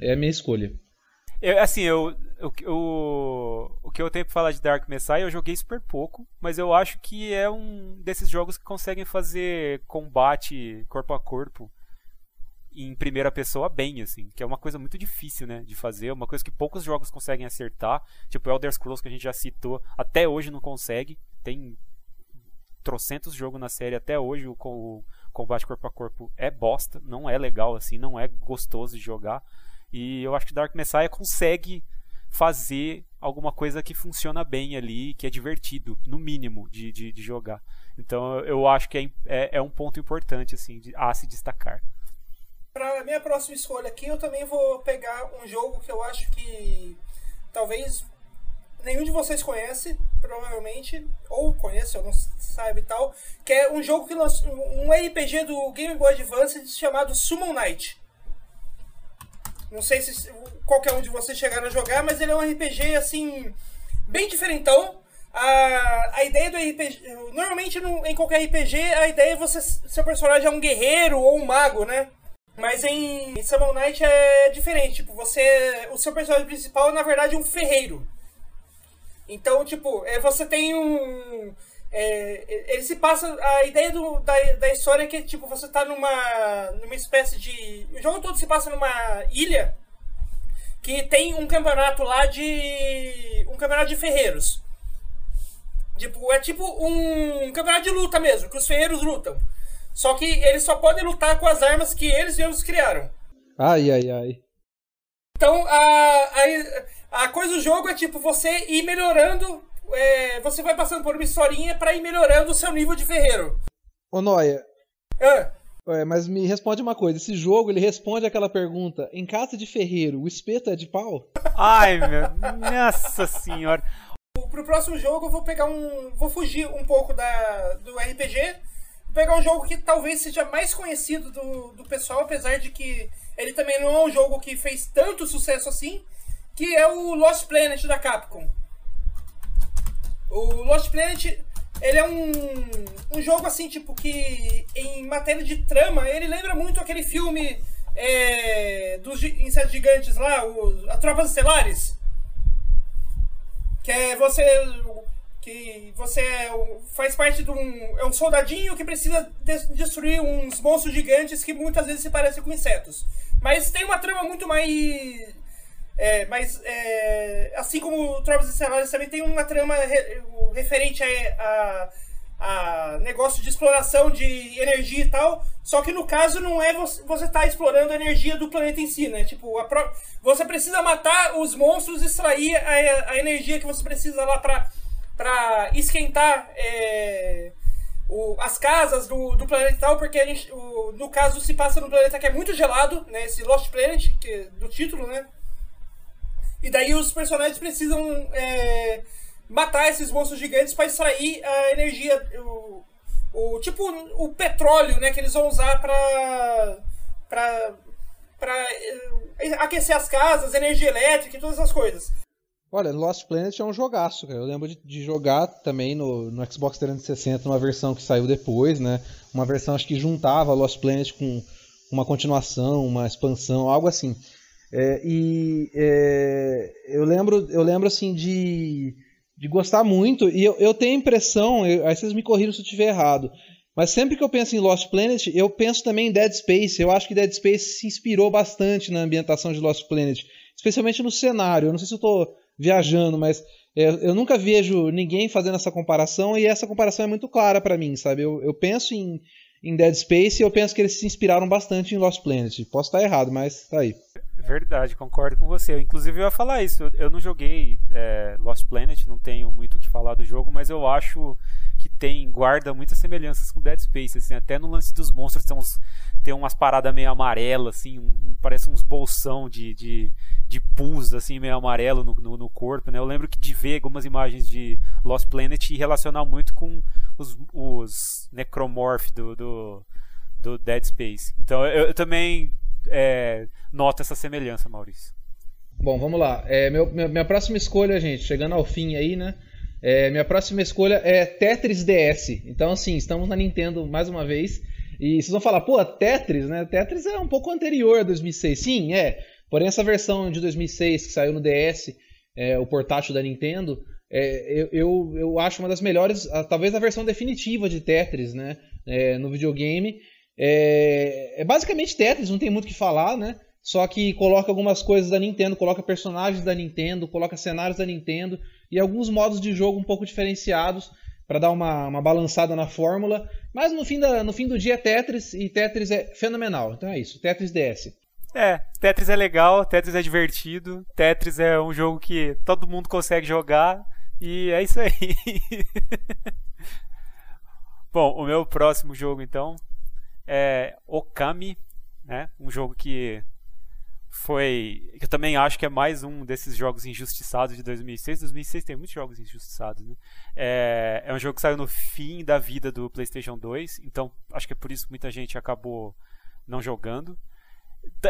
É a minha escolha. Eu, assim, eu, eu, eu, o que eu tenho pra falar de Dark Messiah, eu joguei super pouco, mas eu acho que é um desses jogos que conseguem fazer combate corpo a corpo em primeira pessoa bem, assim, que é uma coisa muito difícil, né, de fazer, uma coisa que poucos jogos conseguem acertar, tipo Elder Scrolls que a gente já citou, até hoje não consegue, tem trocentos jogos na série até hoje, o, o combate corpo a corpo é bosta, não é legal assim, não é gostoso de jogar, e eu acho que Dark Messiah consegue fazer alguma coisa que funciona bem ali, que é divertido, no mínimo, de, de, de jogar. Então eu acho que é, é, é um ponto importante assim, de, a se destacar. Para minha próxima escolha aqui, eu também vou pegar um jogo que eu acho que talvez nenhum de vocês conhece, provavelmente, ou conhece, ou não sabe e tal, que é um jogo que lançou, um RPG do Game Boy Advance chamado Summon Night. Não sei se qualquer um de vocês chegaram a jogar, mas ele é um RPG assim bem diferentão. A, a ideia do RPG, normalmente no, em qualquer RPG, a ideia é você seu personagem é um guerreiro ou um mago, né? Mas em Summon Night é diferente. Tipo, você. O seu personagem principal é, na verdade, um ferreiro. Então, tipo, é, você tem um. É, ele se passa. A ideia do, da, da história é que, tipo, você tá numa. numa espécie de. O jogo todo se passa numa ilha que tem um campeonato lá de. um campeonato de ferreiros. Tipo, é tipo um campeonato de luta mesmo, que os ferreiros lutam. Só que eles só podem lutar com as armas que eles mesmos criaram. Ai, ai, ai. Então, a, a, a coisa do jogo é tipo você ir melhorando. É, você vai passando por uma historinha para ir melhorando o seu nível de ferreiro. Ô, Noia. Ah. É, mas me responde uma coisa, esse jogo ele responde aquela pergunta: em casa de ferreiro, o espeto é de pau? Ai, meu, nossa senhora. Pro próximo jogo eu vou pegar um, vou fugir um pouco da do RPG, pegar um jogo que talvez seja mais conhecido do, do pessoal, apesar de que ele também não é um jogo que fez tanto sucesso assim, que é o Lost Planet da Capcom. O Lost Planet ele é um, um jogo assim, tipo, que em matéria de trama, ele lembra muito aquele filme é, dos insetos gigantes lá, o, a Tropas Estelares. Que é você. Que você é, faz parte de um. É um soldadinho que precisa de, destruir uns monstros gigantes que muitas vezes se parecem com insetos. Mas tem uma trama muito mais é, mas, é, assim como Tropas Estelares também tem uma trama re, referente a, a, a, negócio de exploração de energia e tal. Só que no caso não é você, você tá explorando a energia do planeta em si, né? Tipo, a, você precisa matar os monstros e extrair a, a energia que você precisa lá pra, pra esquentar é, o, as casas do, do planeta e tal, porque a gente, o, no caso se passa num planeta que é muito gelado, né? Esse Lost Planet, que, do título, né? E daí os personagens precisam é, matar esses monstros gigantes para extrair a energia, o, o, tipo o petróleo, né, que eles vão usar para para para é, aquecer as casas, energia elétrica e todas essas coisas. Olha, Lost Planet é um jogaço, cara. Eu lembro de, de, jogar também no, no Xbox 360, uma versão que saiu depois, né? Uma versão acho que juntava Lost Planet com uma continuação, uma expansão, algo assim. É, e é, eu lembro, eu lembro assim de, de gostar muito, e eu, eu tenho a impressão, eu, aí vocês me corriram se eu estiver errado, mas sempre que eu penso em Lost Planet, eu penso também em Dead Space. Eu acho que Dead Space se inspirou bastante na ambientação de Lost Planet, especialmente no cenário. Eu não sei se eu estou viajando, mas é, eu nunca vejo ninguém fazendo essa comparação e essa comparação é muito clara para mim, sabe? Eu, eu penso em, em Dead Space e eu penso que eles se inspiraram bastante em Lost Planet. Posso estar errado, mas tá aí. Verdade, concordo com você. inclusive, eu ia falar isso. Eu não joguei é, Lost Planet, não tenho muito o que falar do jogo, mas eu acho que tem guarda muitas semelhanças com Dead Space. Assim, até no lance dos monstros tem, uns, tem umas paradas meio amarelas, assim, um, parece uns bolsão de, de, de pus, assim, meio amarelo no, no, no, corpo. Né? Eu lembro que de ver algumas imagens de Lost Planet e relacionar muito com os, os necromorph do, do, do Dead Space. Então eu, eu também é, nota essa semelhança, Maurício? Bom, vamos lá. É, meu, minha, minha, próxima escolha, gente, chegando ao fim aí, né? É, minha próxima escolha é Tetris DS. Então, assim, estamos na Nintendo mais uma vez. E vocês vão falar, pô, Tetris, né? Tetris é um pouco anterior a 2006. Sim, é. Porém, essa versão de 2006 que saiu no DS, é, o portátil da Nintendo, é, eu, eu, eu, acho uma das melhores, talvez a versão definitiva de Tetris, né? É, no videogame. É, é basicamente Tetris, não tem muito o que falar, né? Só que coloca algumas coisas da Nintendo, coloca personagens da Nintendo, coloca cenários da Nintendo e alguns modos de jogo um pouco diferenciados para dar uma, uma balançada na fórmula. Mas no fim, da, no fim do dia é Tetris e Tetris é fenomenal. Então é isso, Tetris DS. É, Tetris é legal, Tetris é divertido, Tetris é um jogo que todo mundo consegue jogar e é isso aí. Bom, o meu próximo jogo então é Okami, né? Um jogo que foi. que eu também acho que é mais um desses jogos injustiçados de 2006. 2006 tem muitos jogos injustiçados, né? É, é um jogo que saiu no fim da vida do PlayStation 2, então acho que é por isso que muita gente acabou não jogando.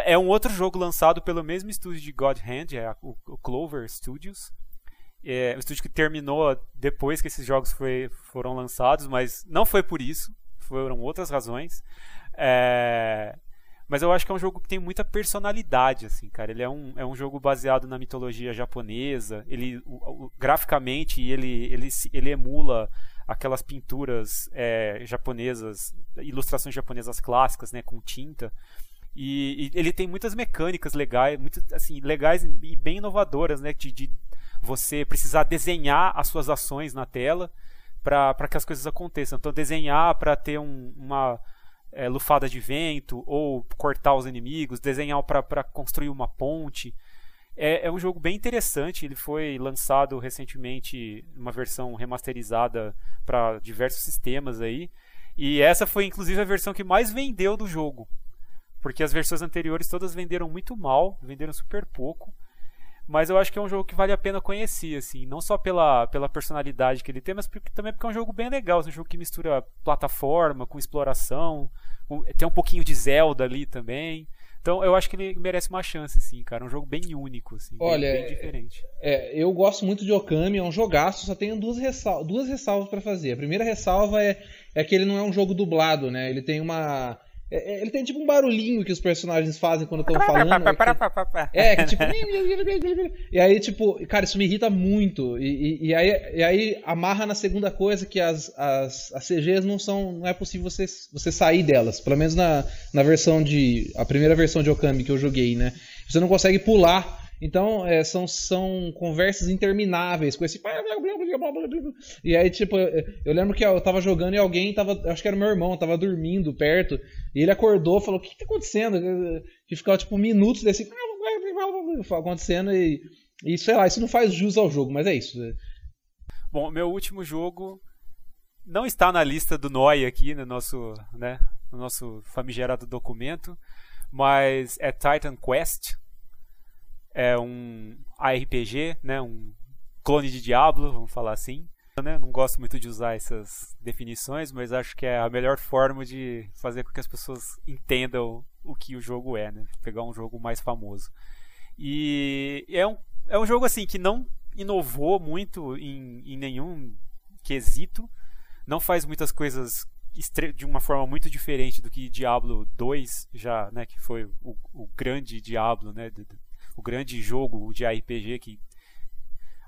É um outro jogo lançado pelo mesmo estúdio de God Hand, é o Clover Studios. É um estúdio que terminou depois que esses jogos foi, foram lançados, mas não foi por isso foram outras razões. É... Mas eu acho que é um jogo que tem muita personalidade, assim, cara. Ele é um, é um jogo baseado na mitologia japonesa. Ele, o, o, graficamente, ele, ele, ele emula aquelas pinturas é, japonesas, ilustrações japonesas clássicas, né, com tinta. E, e, ele tem muitas mecânicas legais, muito, assim, legais e bem inovadoras, né, de, de você precisar desenhar as suas ações na tela para que as coisas aconteçam. Então, desenhar para ter um, uma é, lufada de vento ou cortar os inimigos, desenhar para construir uma ponte. É, é, um jogo bem interessante. Ele foi lançado recentemente uma versão remasterizada para diversos sistemas aí. E essa foi inclusive a versão que mais vendeu do jogo. Porque as versões anteriores todas venderam muito mal, venderam super pouco. Mas eu acho que é um jogo que vale a pena conhecer, assim, não só pela, pela personalidade que ele tem, mas porque, também porque é um jogo bem legal, é um jogo que mistura plataforma com exploração, tem um pouquinho de Zelda ali também. Então eu acho que ele merece uma chance, sim, cara. É um jogo bem único, assim, Olha, bem, bem diferente. É, eu gosto muito de Okami, é um jogaço, só tenho duas, ressal duas ressalvas para fazer. A primeira ressalva é, é que ele não é um jogo dublado, né? Ele tem uma é, é, ele tem tipo um barulhinho que os personagens fazem quando estão falando. É, que, é, que tipo. e aí, tipo, cara, isso me irrita muito. E, e, e, aí, e aí amarra na segunda coisa que as, as, as CGs não são. Não é possível você, você sair delas. Pelo menos na, na versão de. A primeira versão de Okami que eu joguei, né? Você não consegue pular então, é, são, são conversas intermináveis com esse. E aí, tipo, eu, lembro que eu tava jogando e alguém tava. Acho que era meu irmão, tava dormindo perto. E ele acordou falou: O que, que tá acontecendo? Que ficava, tipo, minutos desse. acontecendo e. E sei lá, isso não faz jus ao jogo, mas é isso. Bom, meu último jogo não está na lista do NOI aqui no nosso, né, no nosso famigerado documento, mas é Titan Quest é um ARPG, né, um clone de Diablo, vamos falar assim. Né? Não gosto muito de usar essas definições, mas acho que é a melhor forma de fazer com que as pessoas entendam o que o jogo é, né? Pegar um jogo mais famoso. E é um, é um jogo assim que não inovou muito em, em nenhum quesito, não faz muitas coisas de uma forma muito diferente do que Diablo 2 já, né, que foi o, o grande Diablo, né, o grande jogo de RPG que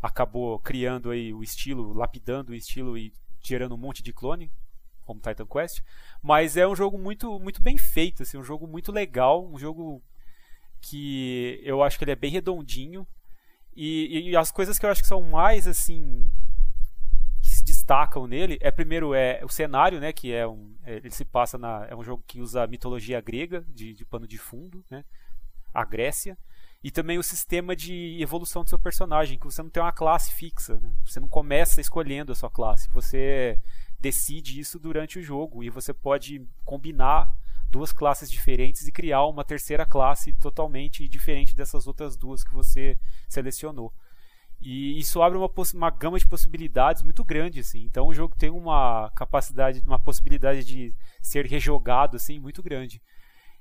acabou criando aí o estilo, lapidando o estilo e gerando um monte de clone, como Titan Quest, mas é um jogo muito muito bem feito, assim, um jogo muito legal, um jogo que eu acho que ele é bem redondinho. E, e as coisas que eu acho que são mais assim que se destacam nele é primeiro é o cenário, né, que é um é, ele se passa na é um jogo que usa a mitologia grega de, de pano de fundo, né, a Grécia e também o sistema de evolução do seu personagem, que você não tem uma classe fixa. Né? Você não começa escolhendo a sua classe. Você decide isso durante o jogo. E você pode combinar duas classes diferentes e criar uma terceira classe totalmente diferente dessas outras duas que você selecionou. E isso abre uma, uma gama de possibilidades muito grande, assim. Então o jogo tem uma capacidade, uma possibilidade de ser rejogado, assim, muito grande.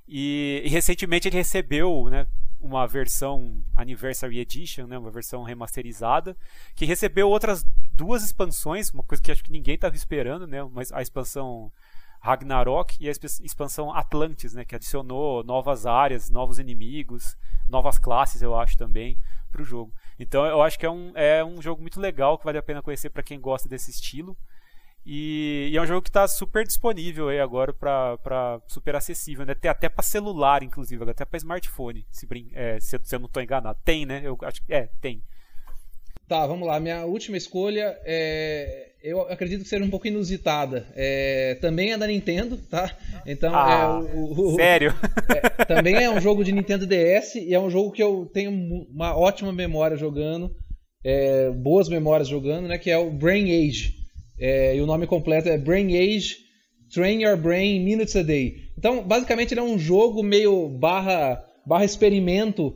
E, e recentemente ele recebeu, né, uma versão Anniversary Edition, né, uma versão remasterizada, que recebeu outras duas expansões, uma coisa que acho que ninguém estava esperando, né, mas a expansão Ragnarok e a expansão Atlantis, né, que adicionou novas áreas, novos inimigos, novas classes, eu acho também, para o jogo. Então eu acho que é um, é um jogo muito legal que vale a pena conhecer para quem gosta desse estilo. E, e, é um jogo que está super disponível aí agora para super acessível, né? Tem até para celular, inclusive, até para smartphone, se, é, se, se, eu não estou enganado. Tem, né? Eu acho que é, tem. Tá, vamos lá. Minha última escolha é. Eu acredito que seja um pouco inusitada. É... Também é da Nintendo, tá? Então ah, é o, o... Sério? É, também é um jogo de Nintendo DS e é um jogo que eu tenho uma ótima memória jogando. É, boas memórias jogando, né? Que é o Brain Age. É, e o nome completo é Brain Age Train Your Brain Minutes a Day. Então, basicamente, ele é um jogo meio barra, barra experimento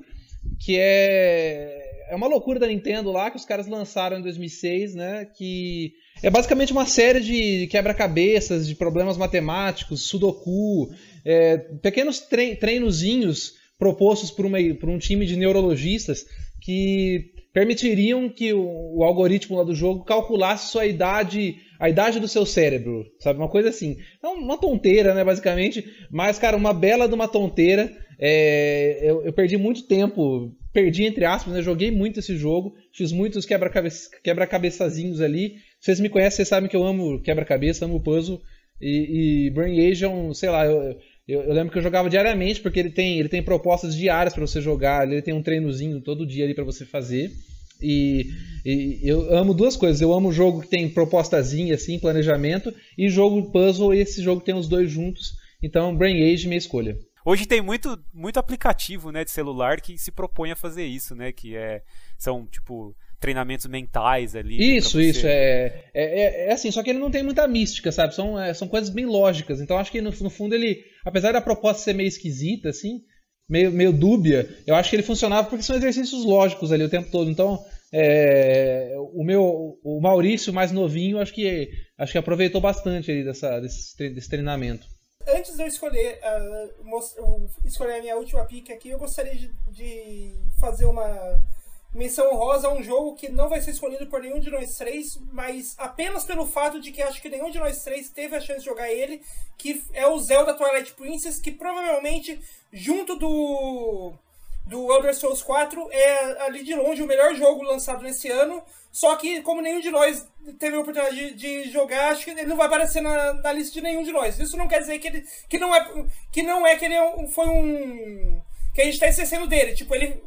que é, é uma loucura da Nintendo lá que os caras lançaram em 2006, né? Que é basicamente uma série de quebra-cabeças, de problemas matemáticos, sudoku, é, pequenos treinozinhos propostos por, uma, por um time de neurologistas que permitiriam que o, o, algoritmo lá do jogo calculasse sua idade, a idade do seu cérebro, sabe? Uma coisa assim. Então, uma tonteira, né, basicamente. Mas, cara, uma bela de uma tonteira. É, eu, eu, perdi muito tempo, perdi entre aspas, né? Joguei muito esse jogo, fiz muitos quebra-cabeçazinhos quebra ali. Vocês me conhecem, vocês sabem que eu amo quebra-cabeça, amo puzzle. E, e Brain Age é um, sei lá, eu, eu, eu, lembro que eu jogava diariamente, porque ele tem, ele tem propostas diárias para você jogar, ele tem um treinozinho todo dia ali para você fazer. E, e, eu amo duas coisas. Eu amo jogo que tem propostazinha, assim, planejamento, e jogo puzzle, e esse jogo tem os dois juntos. Então, Brain Age, minha escolha. Hoje tem muito, muito aplicativo né, de celular que se propõe a fazer isso, né? Que é, são, tipo, treinamentos mentais ali. Né, isso, isso. É, é, é, é, assim, só que ele não tem muita mística, sabe? São, é, são coisas bem lógicas. Então acho que no, no, fundo ele, apesar da proposta ser meio esquisita, assim, meio, meio dúbia, eu acho que ele funcionava porque são exercícios lógicos ali o tempo todo. Então, é, o meu, o Maurício mais novinho, acho que acho que aproveitou bastante ali dessa, desse, desse treinamento. Antes de eu escolher, uh, escolher a minha última pick aqui, eu gostaria de, de fazer uma menção honrosa a um jogo que não vai ser escolhido por nenhum de nós três, mas apenas pelo fato de que acho que nenhum de nós três teve a chance de jogar ele, que é o Zelda Twilight Princess, que provavelmente, junto do, do Elder Scrolls 4, é ali de longe o melhor jogo lançado nesse ano. Só que, como nenhum de nós teve a oportunidade de, de jogar, acho que ele não vai aparecer na, na, lista de nenhum de nós. Isso não quer dizer que ele que não é que não é que ele é um, foi um que a gente está esquecendo dele. Tipo, ele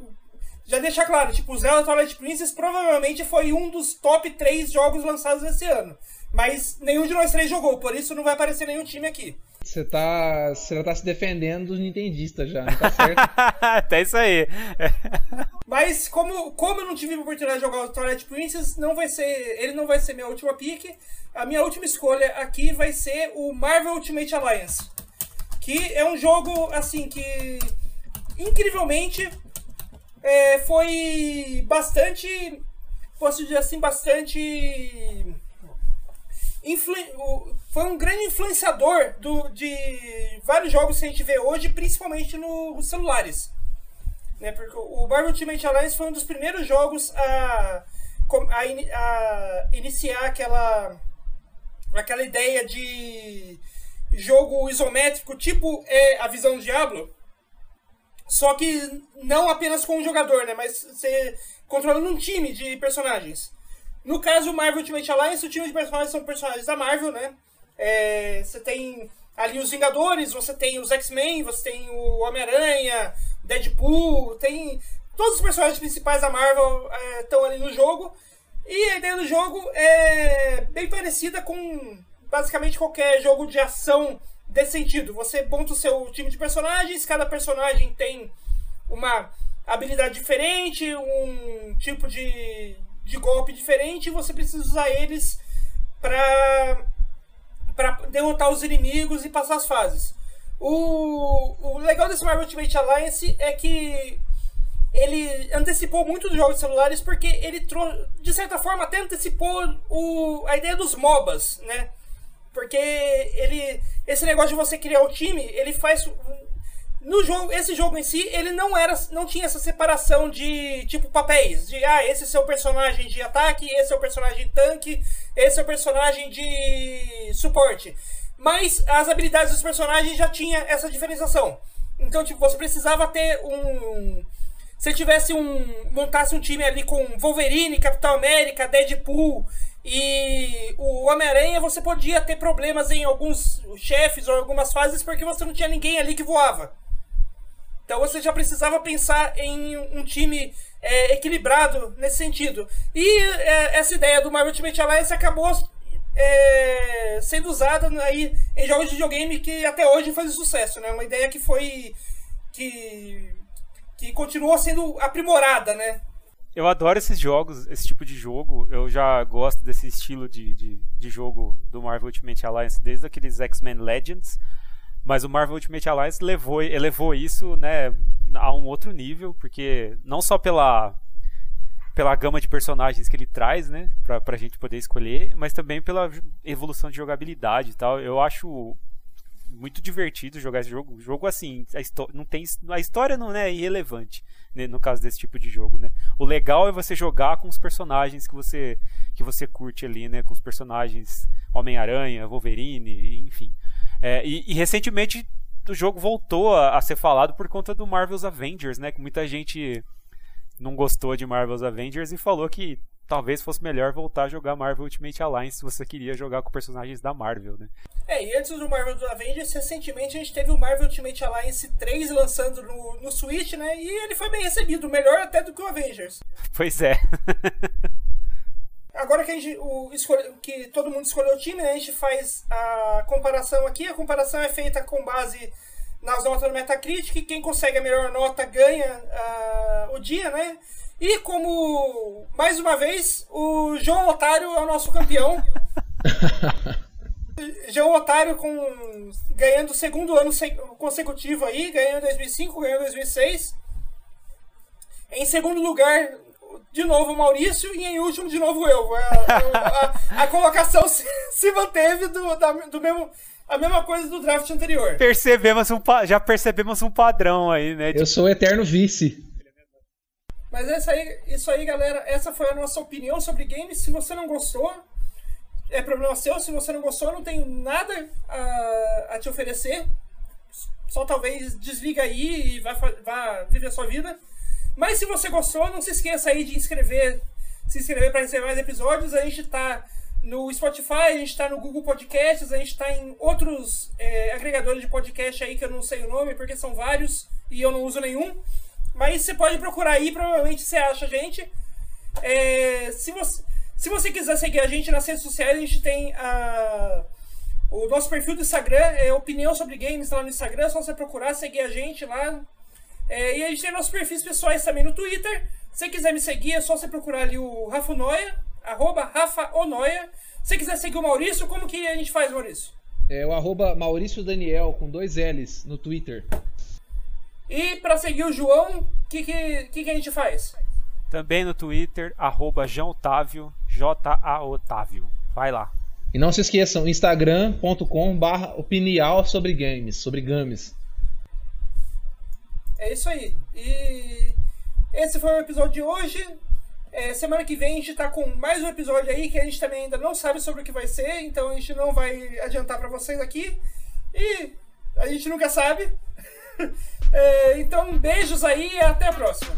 já deixar claro, tipo, o Zelda Twilight Princess provavelmente foi um dos top 3 jogos lançados esse ano. Mas nenhum de nós três jogou, por isso não vai aparecer nenhum time aqui. Você tá, você tá se defendendo dos nintendistas já, não tá certo? tá isso aí. Mas como, como eu não tive a oportunidade de jogar o Twilight Princess, não vai ser, ele não vai ser minha última pick. A minha última escolha aqui vai ser o Marvel Ultimate Alliance. Que é um jogo, assim, que incrivelmente é, foi bastante, posso dizer assim, bastante. Influ... Foi um grande influenciador do, de vários jogos que a gente vê hoje, principalmente nos celulares. Né? Porque o Marvel Ultimate Alliance foi um dos primeiros jogos a, a, in, a iniciar aquela, aquela ideia de jogo isométrico, tipo é, a visão do Diablo só que não apenas com um jogador, né? Mas você controlando um time de personagens. No caso, o Marvel Ultimate Alliance, o time de personagens são personagens da Marvel, né? É, você tem ali os Vingadores, você tem os X-Men, você tem o Homem-Aranha, Deadpool, tem. Todos os personagens principais da Marvel estão é, ali no jogo. E a ideia do jogo é bem parecida com basicamente qualquer jogo de ação desse sentido. Você monta o seu time de personagens, cada personagem tem uma habilidade diferente, um tipo de, de golpe diferente, e você precisa usar eles para para derrotar os inimigos e passar as fases. O, o legal desse Marvel Ultimate Alliance é que ele antecipou muito dos jogos celulares porque ele trouxe, de certa forma, até antecipou o, a ideia dos MOBAs, né? Porque ele. Esse negócio de você criar o time, ele faz. No jogo, esse jogo em si, ele não era. não tinha essa separação de tipo papéis. De ah, esse é o seu personagem de ataque, esse é o personagem de tanque, esse é o personagem de suporte. Mas as habilidades dos personagens já tinha essa diferenciação. Então, tipo, você precisava ter um. Se tivesse um. montasse um time ali com Wolverine, Capitão América, Deadpool e o Homem-Aranha você podia ter problemas em alguns chefes ou algumas fases porque você não tinha ninguém ali que voava. Então você já precisava pensar em um time é, equilibrado nesse sentido. E é, essa ideia do Marvel Ultimate Alliance acabou é, sendo usada aí em jogos de videogame que até hoje fazem sucesso. Né? Uma ideia que foi. que, que continuou sendo aprimorada, né? Eu adoro esses jogos, esse tipo de jogo. Eu já gosto desse estilo de, de, de jogo do Marvel Ultimate Alliance desde aqueles X-Men Legends. Mas o Marvel Ultimate Alliance levou, elevou isso né, a um outro nível, porque não só pela, pela gama de personagens que ele traz, né, pra, pra gente poder escolher, mas também pela evolução de jogabilidade e tal. Eu acho muito divertido jogar esse jogo. O jogo assim, a, não tem, a história não é irrelevante né, no caso desse tipo de jogo, né? O legal é você jogar com os personagens que você que você curte ali, né? Com os personagens Homem-Aranha, Wolverine, enfim. É, e, e, recentemente o jogo voltou a, a, ser falado por conta do Marvel's Avengers, né? Que muita gente não gostou de Marvel's Avengers e falou que talvez fosse melhor voltar a jogar Marvel Ultimate Alliance se você queria jogar com personagens da Marvel, né? É, e antes do Marvel Avengers, recentemente a gente teve o Marvel Ultimate Alliance 3 lançando no, no Switch, né? E ele foi bem recebido, melhor até do que o Avengers. Pois é. Agora que, a gente, o, escolhe, que todo mundo escolheu o time, né, a gente faz a comparação aqui. A comparação é feita com base nas notas do Metacritic. Quem consegue a melhor nota ganha uh, o dia, né? E como, mais uma vez, o João Otário é o nosso campeão. João Otário com, ganhando o segundo ano consecutivo aí, ganhando em 2005, ganhando em 2006. Em segundo lugar, de novo o Maurício e em último de novo eu. A, a, a colocação se, se, manteve do, da, do mesmo, a mesma coisa do draft anterior. Percebemos um, já percebemos um padrão aí, né? Eu sou o eterno vice. Mas é isso aí, isso aí, galera. Essa foi a nossa opinião sobre games. Se você não gostou, é problema seu. Se você não gostou, não tem nada a, a te oferecer. Só talvez desliga aí e vá, vá viver a sua vida. Mas se você gostou, não se esqueça aí de inscrever, se inscrever para receber mais episódios. A gente está no Spotify, a gente está no Google Podcasts, a gente está em outros é, agregadores de podcast aí que eu não sei o nome, porque são vários e eu não uso nenhum. Mas você pode procurar aí, provavelmente você acha a gente. É, se, você, se você quiser seguir a gente nas redes sociais, a gente tem a, o nosso perfil do Instagram, é Opinião sobre Games lá no Instagram, é só você procurar, seguir a gente lá. É, e a gente tem nossos perfis pessoais também no Twitter. Se você quiser me seguir, é só você procurar ali o Rafa Noia, arroba Rafa Onoia. Se você quiser seguir o Maurício, como que a gente faz, Maurício? É o arroba Maurício Daniel, com dois L's, no Twitter. E para seguir o João, o que, que, que, que, a gente faz? Também no Twitter, arroba Otávio, J-A Otávio. Vai lá. E não se esqueçam, instagram.com barra opinial sobre games, sobre games. É isso aí. E esse foi o episódio de hoje. É, semana que vem a gente tá com mais um episódio aí que a gente também ainda não sabe sobre o que vai ser, então a gente não vai adiantar para vocês aqui. E a gente nunca sabe. é, então, beijos aí e até a próxima.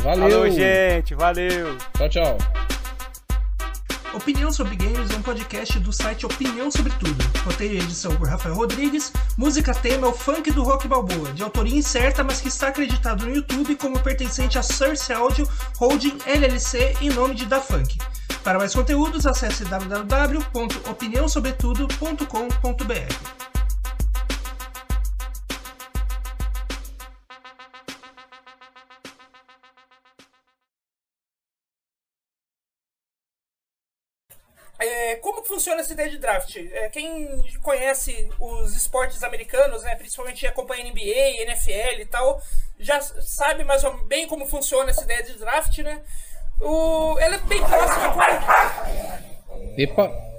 Valeu, Falou, gente. Valeu. Tchau, tchau. Opinião sobre Games é um podcast do site Opinião Sobre Tudo. Roteiro e edição por Rafael Rodrigues. Música tema é o Funk do Rock Balboa, de autoria incerta, mas que está acreditado no YouTube como pertencente a Source Audio Holding LLC em nome de Da Funk. Para mais conteúdos, acesse www.opiniãosobretudo.com.br. É, como funciona essa ideia de draft? É, quem conhece os esportes americanos, né, principalmente acompanha NBA, NFL e tal, já sabe mais ou bem como funciona essa ideia de draft, né? O, ela é bem próxima. Epa!